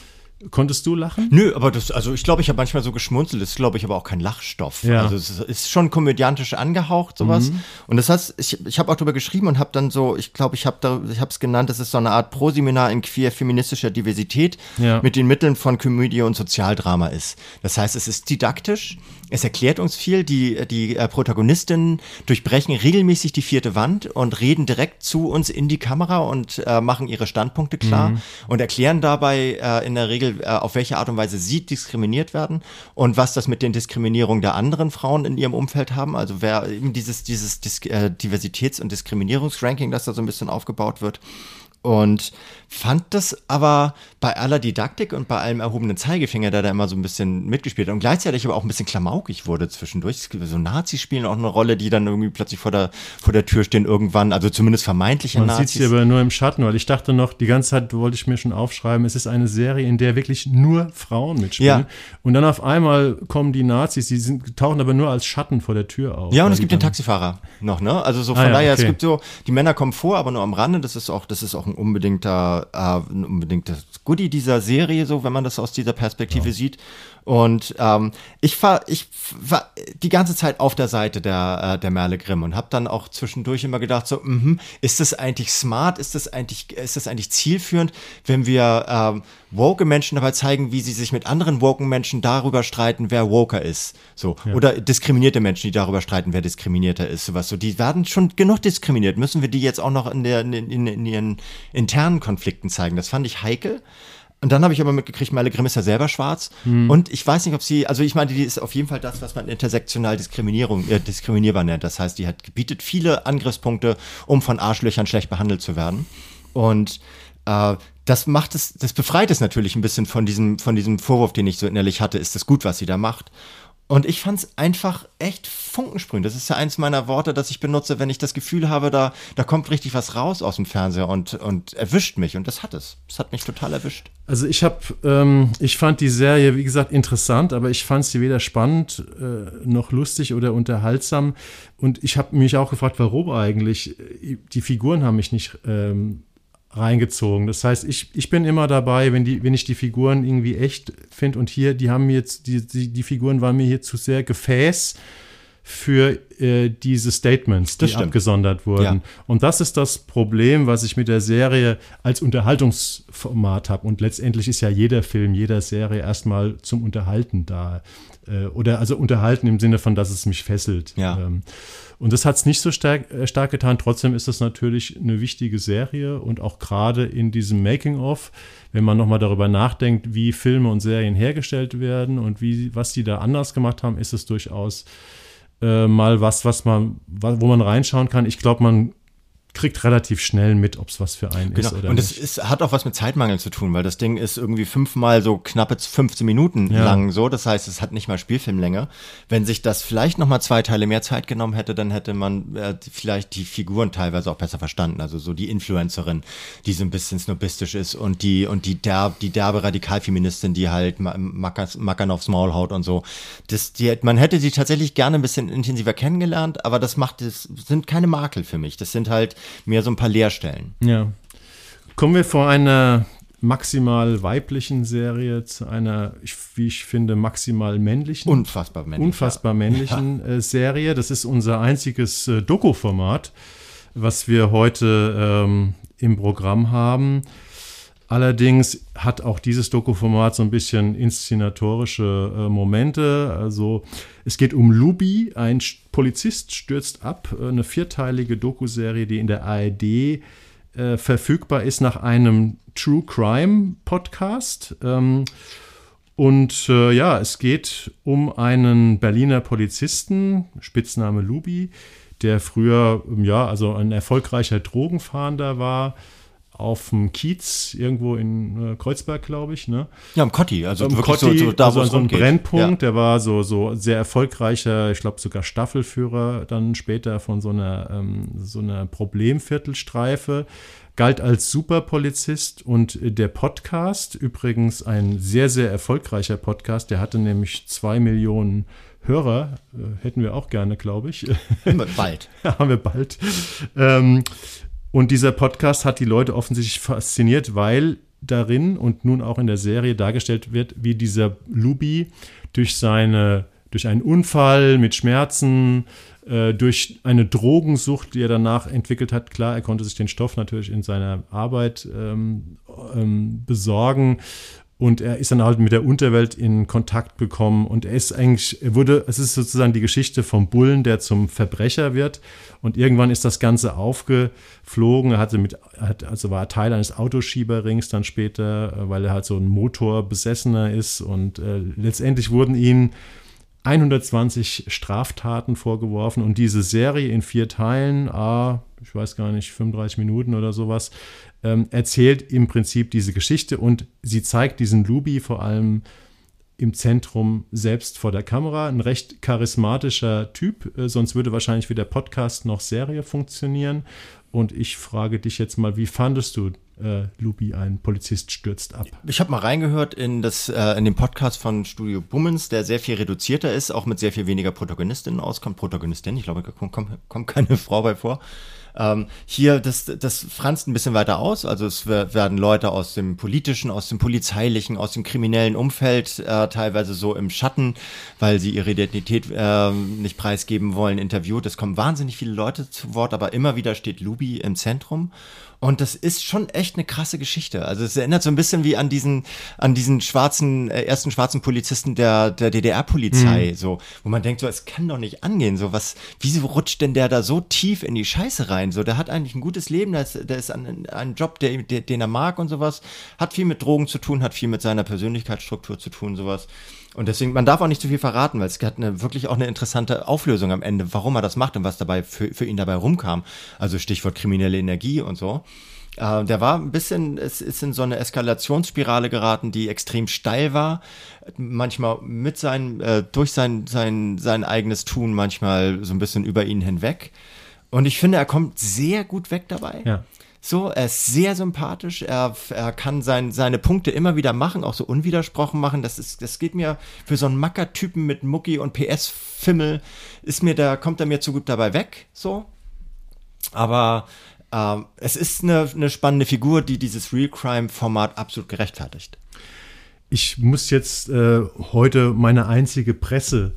Konntest du lachen? Nö, aber das, also ich glaube, ich habe manchmal so geschmunzelt, das ist, glaube ich, aber auch kein Lachstoff. Ja. Also es ist, schon komödiantisch angehaucht, sowas. Und das heißt, ich, ich habe auch darüber geschrieben und habe dann so, ich glaube, ich habe da, ich habe es genannt, das ist so eine Art Proseminar in queer feministischer Diversität Ja. mit den Mitteln von Komödie und Sozialdrama ist. Das heißt, es ist didaktisch, es erklärt uns viel, die, die äh, Protagonistinnen durchbrechen regelmäßig die vierte Wand und reden direkt zu uns in die Kamera und äh, machen ihre Standpunkte klar und erklären dabei äh, in der Regel, äh, auf welche Art und Weise sie diskriminiert werden und was das mit den Diskriminierungen der anderen Frauen in ihrem Umfeld haben. Also wer eben dieses, dieses Dis äh, Diversitäts- und Diskriminierungsranking, das da so ein bisschen aufgebaut wird. Und fand das aber bei aller Didaktik und bei allem erhobenen Zeigefinger, der da immer so ein bisschen mitgespielt hat und gleichzeitig aber auch ein bisschen klamaukig wurde zwischendurch. So Nazis spielen auch eine Rolle, die dann irgendwie plötzlich vor der, vor der Tür stehen irgendwann, also zumindest vermeintliche Man sieht Nazis. sie aber nur im Schatten, weil ich dachte noch, die ganze Zeit wollte ich mir schon aufschreiben, es ist eine Serie, in der wirklich nur Frauen mitspielen. Ja. Und dann auf einmal kommen die Nazis, die sind, tauchen aber nur als Schatten vor der Tür auf. Ja, und es gibt den Taxifahrer noch, ne? Also so von Ah ja, daher, okay. es gibt so, die Männer kommen vor, aber nur am Rande, das ist auch, das ist auch ein unbedingter, äh, ein unbedingtes Goodie dieser Serie, so wenn man das aus dieser Perspektive ja. sieht. Und ähm, ich war, ich war die ganze Zeit auf der Seite der, äh, der Merle Grimm und habe dann auch zwischendurch immer gedacht, so, mh, ist das eigentlich smart, ist das eigentlich, ist das eigentlich zielführend, wenn wir ähm, woke Menschen dabei zeigen, wie sie sich mit anderen woken Menschen darüber streiten, wer woker ist. So. Ja. Oder diskriminierte Menschen, die darüber streiten, wer diskriminierter ist. Sowas. So, die werden schon genug diskriminiert. Müssen wir die jetzt auch noch in, der, in, in, in ihren internen Konflikten zeigen? Das fand ich heikel. Und dann habe ich aber mitgekriegt, Merle Grimm ist ja selber schwarz. Hm. Und ich weiß nicht, ob sie, also ich meine, die ist auf jeden Fall das, was man intersektional Diskriminierung, äh, diskriminierbar nennt. Das heißt, die hat bietet viele Angriffspunkte, um von Arschlöchern schlecht behandelt zu werden. Und äh, das macht es, das befreit es natürlich ein bisschen von diesem, von diesem Vorwurf, den ich so innerlich hatte, ist das gut, was sie da macht. Und ich fand es einfach echt funkensprühend. Das ist ja eins meiner Worte, das ich benutze, wenn ich das Gefühl habe, da, da kommt richtig was raus aus dem Fernseher und, und erwischt mich. Und das hat es. Es hat mich total erwischt. Also ich habe, ähm, ich fand die Serie, wie gesagt, interessant, aber ich fand sie weder spannend äh, noch lustig oder unterhaltsam. Und ich habe mich auch gefragt, warum eigentlich. Die Figuren haben mich nicht ähm, reingezogen. Das heißt, ich, ich bin immer dabei, wenn, die, wenn ich die Figuren irgendwie echt finde und hier, die haben mir jetzt, die, die, die Figuren waren mir hier zu sehr Gefäß für äh, diese Statements, die abgesondert wurden. Ja. Und das ist das Problem, was ich mit der Serie als Unterhaltungsformat habe. Und letztendlich ist ja jeder Film, jeder Serie erstmal zum Unterhalten da. Äh, oder also unterhalten im Sinne von, dass es mich fesselt. Ja. Ähm, und das hat es nicht so stark, äh, stark getan. Trotzdem ist das natürlich eine wichtige Serie und auch gerade in diesem Making-of, wenn man nochmal darüber nachdenkt, wie Filme und Serien hergestellt werden und wie, was die da anders gemacht haben, ist es durchaus äh, mal was, was man, wo man reinschauen kann. Ich glaube, man kriegt relativ schnell mit, ob es was für einen genau. ist oder und nicht. Und es hat auch was mit Zeitmangel zu tun, weil das Ding ist irgendwie fünfmal so knappe 15 Minuten ja. lang so. Das heißt, es hat nicht mal Spielfilmlänge. Wenn sich das vielleicht noch mal zwei Teile mehr Zeit genommen hätte, dann hätte man äh, vielleicht die Figuren teilweise auch besser verstanden. Also so die Influencerin, die so ein bisschen snobistisch ist und die und die derb, die derbe Radikalfeministin, die halt Mackern aufs Maul haut und so. Das, die, man hätte sie tatsächlich gerne ein bisschen intensiver kennengelernt, aber das macht es sind keine Makel für mich. Das sind halt mehr so ein paar Leerstellen. Ja. Kommen wir vor einer maximal weiblichen Serie zu einer, wie ich finde, maximal männlichen. Unfassbar männlichen. Unfassbar männlichen ja. Äh, Serie. Das ist unser einziges äh, Doku-Format, was wir heute ähm, im Programm haben. Allerdings hat auch dieses Doku-Format so ein bisschen inszenatorische äh, Momente. Also es geht um Lubi, ein Polizist stürzt ab, äh, eine vierteilige Doku-Serie, die in der ARD äh, verfügbar ist nach einem True Crime Podcast. Ähm, und äh, ja, es geht um einen Berliner Polizisten, Spitzname Lubi, der früher ja also ein erfolgreicher Drogenfahnder war auf dem Kiez irgendwo in äh, Kreuzberg, glaube ich. Ne? Ja, am Kotti, also am Kotti, so, so, da, also so ein Brennpunkt. Ja. Der war so, so sehr erfolgreicher, ich glaube sogar Staffelführer dann später von so einer, ähm, so einer Problemviertelstreife. Galt als Superpolizist und der Podcast, übrigens ein sehr, sehr erfolgreicher Podcast, der hatte nämlich zwei Millionen Hörer, äh, hätten wir auch gerne, glaube ich. Bald. haben wir bald. Ähm, und dieser Podcast hat die Leute offensichtlich fasziniert, weil darin und nun auch in der Serie dargestellt wird, wie dieser Lubi durch seine durch einen Unfall mit Schmerzen, äh, durch eine Drogensucht, die er danach entwickelt hat. Klar, er konnte sich den Stoff natürlich in seiner Arbeit ähm, ähm, besorgen und er ist dann halt mit der Unterwelt in Kontakt gekommen. Und er ist eigentlich, er wurde, es ist sozusagen die Geschichte vom Bullen, der zum Verbrecher wird. Und irgendwann ist das Ganze aufgeflogen. Er hatte mit, also war Teil eines Autoschieberrings dann später, äh, weil er halt so ein Motorbesessener ist. Und äh, letztendlich wurden ihm 120 Straftaten vorgeworfen. Und diese Serie in vier Teilen, ah, ich weiß gar nicht, 35 Minuten oder sowas, ähm, erzählt im Prinzip diese Geschichte und sie zeigt diesen Lubi vor allem im Zentrum selbst vor der Kamera. Ein recht charismatischer Typ, äh, sonst würde wahrscheinlich weder Podcast noch Serie funktionieren. Und ich frage dich jetzt mal, wie fandest du äh, Lupi, ein Polizist stürzt ab? Ich habe mal reingehört in, das, äh, in den Podcast von Studio Bummens, der sehr viel reduzierter ist, auch mit sehr viel weniger Protagonistinnen auskommt. Protagonistin, ich glaube, da kommt, kommt keine Frau bei vor. Ähm, hier, das, das franzt ein bisschen weiter aus. Also es werden Leute aus dem politischen, aus dem polizeilichen, aus dem kriminellen Umfeld äh, teilweise so im Schatten, weil sie ihre Identität äh, nicht preisgeben wollen, interviewt. Es kommen wahnsinnig viele Leute zu Wort, aber immer wieder steht Lubi im Zentrum. Und das ist schon echt eine krasse Geschichte. Also es erinnert so ein bisschen wie an diesen, an diesen schwarzen, äh, ersten schwarzen Polizisten der, der DDR-Polizei, mhm. so, wo man denkt, so, es kann doch nicht angehen. So, was, wieso rutscht denn der da so tief in die Scheiße rein? So, der hat eigentlich ein gutes Leben, der ist, der ist an, ein Job, der, der, den er mag und sowas, hat viel mit Drogen zu tun, hat viel mit seiner Persönlichkeitsstruktur zu tun, sowas. Und deswegen, man darf auch nicht zu viel verraten, weil es hat eine, wirklich auch eine interessante Auflösung am Ende, warum er das macht und was dabei für, für ihn dabei rumkam. Also Stichwort kriminelle Energie und so. Äh, der war ein bisschen, es ist in so eine Eskalationsspirale geraten, die extrem steil war. Manchmal mit sein, äh, durch sein, sein, sein eigenes Tun, manchmal so ein bisschen über ihn hinweg. Und ich finde, er kommt sehr gut weg dabei. Ja. So, er ist sehr sympathisch. Er, er kann sein, seine Punkte immer wieder machen, auch so unwidersprochen machen. Das ist, das geht mir für so einen Mackertypen mit Mucki und PS-Fimmel, ist mir da, kommt er mir zu gut dabei weg. So. Aber ähm, es ist eine, eine spannende Figur, die dieses Real Crime-Format absolut gerechtfertigt. Ich muss jetzt äh, heute meine einzige Presse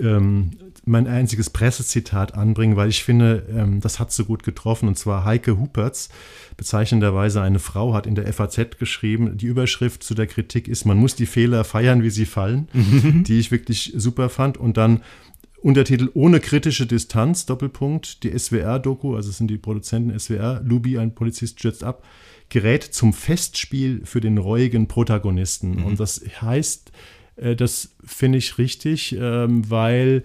ähm, mein einziges Pressezitat anbringen, weil ich finde, ähm, das hat so gut getroffen. Und zwar Heike Hupertz, bezeichnenderweise eine Frau, hat in der FAZ geschrieben, die Überschrift zu der Kritik ist, man muss die Fehler feiern, wie sie fallen, mhm. die ich wirklich super fand. Und dann Untertitel Ohne kritische Distanz, Doppelpunkt, die SWR-Doku, also es sind die Produzenten SWR, Lubi, ein Polizist stürzt ab, gerät zum Festspiel für den reuigen Protagonisten. Mhm. Und das heißt, äh, das finde ich richtig, ähm, weil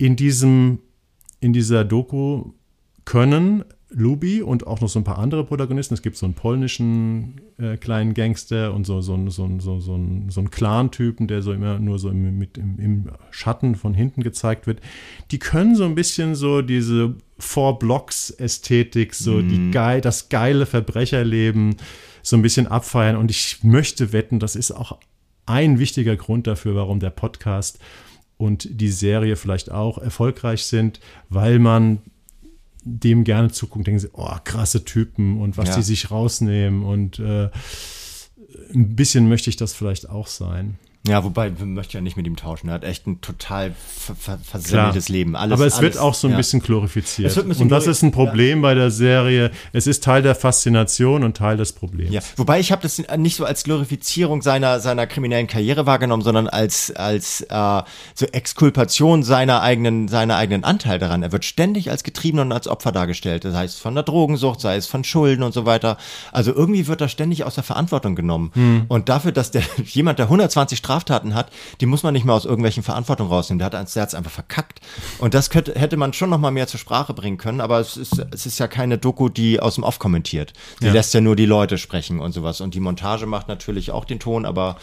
in diesem, in dieser Doku können Luby und auch noch so ein paar andere Protagonisten. Es gibt so einen polnischen äh, kleinen Gangster und so, so, so, so, so, so einen Clan-Typen, der so immer nur so im, mit, im, im, Schatten von hinten gezeigt wird. Die können so ein bisschen so diese Four-Blocks-Ästhetik, so mhm. die geil, das geile Verbrecherleben so ein bisschen abfeiern. Und ich möchte wetten, das ist auch ein wichtiger Grund dafür, warum der Podcast und die Serie vielleicht auch erfolgreich sind, weil man dem gerne zuguckt, denken sie, oh, krasse Typen und was ja. die sich rausnehmen und äh, ein bisschen möchte ich das vielleicht auch sein. Ja, wobei, wir möchten ja nicht mit ihm tauschen. Er hat echt ein total ver ver versemmeltes Leben. Alles, Aber es alles, wird auch so ein ja. bisschen glorifiziert. Ein bisschen und das ist ein Problem ja. bei der Serie. Es ist Teil der Faszination und Teil des Problems. Ja. Wobei ich habe das nicht so als Glorifizierung seiner, seiner kriminellen Karriere wahrgenommen, sondern als, als äh, so Exkulpation seiner eigenen, seiner eigenen Anteil daran. Er wird ständig als Getriebener und als Opfer dargestellt. Das heißt von der Drogensucht, sei es von Schulden und so weiter. Also irgendwie wird er ständig aus der Verantwortung genommen. Hm. Und dafür, dass der jemand, der 120 Strafen Straftaten hat, die muss man nicht mehr aus irgendwelchen Verantwortung rausnehmen. Der hat es einfach verkackt. Und das könnte, hätte man schon noch mal mehr zur Sprache bringen können, aber es ist, es ist ja keine Doku, die aus dem Off kommentiert. Sie ja. lässt ja nur die Leute sprechen und sowas. Und die Montage macht natürlich auch den Ton, aber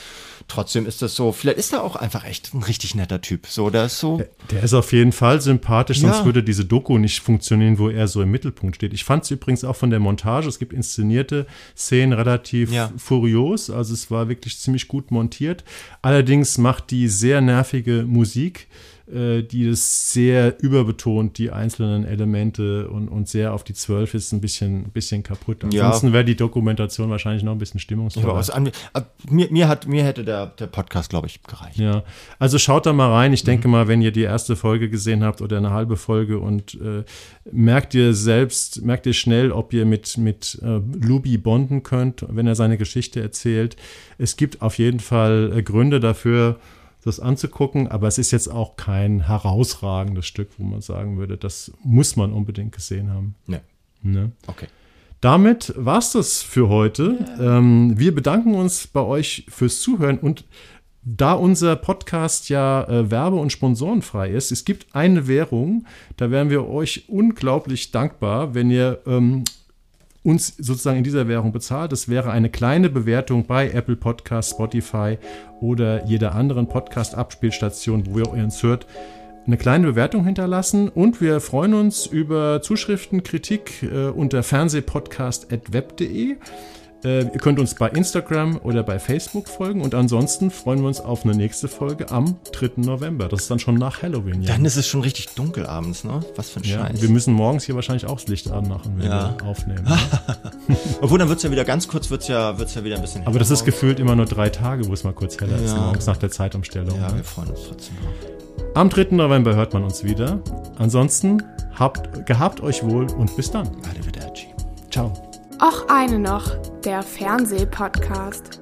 trotzdem ist das so, vielleicht ist er auch einfach echt ein richtig netter Typ. So, der ist so. Der, der ist auf jeden Fall sympathisch, sonst ja. würde diese Doku nicht funktionieren, wo er so im Mittelpunkt steht. Ich fand es übrigens auch von der Montage, es gibt inszenierte Szenen relativ ja. furios, also es war wirklich ziemlich gut montiert. Allerdings macht die sehr nervige Musik die es sehr überbetont, die einzelnen Elemente und, und sehr auf die Zwölf ist ein bisschen, bisschen kaputt. Ansonsten ja. wäre die Dokumentation wahrscheinlich noch ein bisschen stimmungsvoller. Ja, an, äh, mir, mir, hat, mir hätte der, der Podcast, glaube ich, gereicht. Ja, also schaut da mal rein. Ich mhm. denke mal, wenn ihr die erste Folge gesehen habt oder eine halbe Folge und äh, merkt ihr selbst, merkt ihr schnell, ob ihr mit, mit äh, Luby bonden könnt, wenn er seine Geschichte erzählt. Es gibt auf jeden Fall äh, Gründe dafür, das anzugucken, aber es ist jetzt auch kein herausragendes Stück, wo man sagen würde, das muss man unbedingt gesehen haben. Nee. Ne? Okay. Damit war es das für heute. Ja. Ähm, wir bedanken uns bei euch fürs Zuhören und da unser Podcast ja äh, werbe- und sponsorenfrei ist, es gibt eine Währung, da wären wir euch unglaublich dankbar, wenn ihr ähm, uns sozusagen in dieser Währung bezahlt. Das wäre eine kleine Bewertung bei Apple Podcast, Spotify oder jeder anderen Podcast-Abspielstation, wo ihr uns hört eine kleine Bewertung hinterlassen und wir freuen uns über Zuschriften, Kritik äh, unter fernsehpodcast.web.de. Äh, ihr könnt uns bei Instagram oder bei Facebook folgen und ansonsten freuen wir uns auf eine nächste Folge am 3. November. Das ist dann schon nach Halloween. Ja. Dann ist es schon richtig dunkel abends, ne? Was für ein Ja, Scheiß. wir müssen morgens hier wahrscheinlich auch das Licht anmachen, wenn Ja. wir aufnehmen. ne? Obwohl, dann wird's ja wieder ganz kurz, wird's ja, wird's ja wieder ein bisschen Aber das ist heller gefühlt immer nur drei Tage, wo es mal kurz heller ist, Ja. morgens nach der Zeitumstellung. Ja, ne? wir freuen uns trotzdem drauf. Am 3. November hört man uns wieder. Ansonsten habt, gehabt euch wohl und bis dann. Arrivederci. Ciao. Och eine noch, der Fernsehpodcast.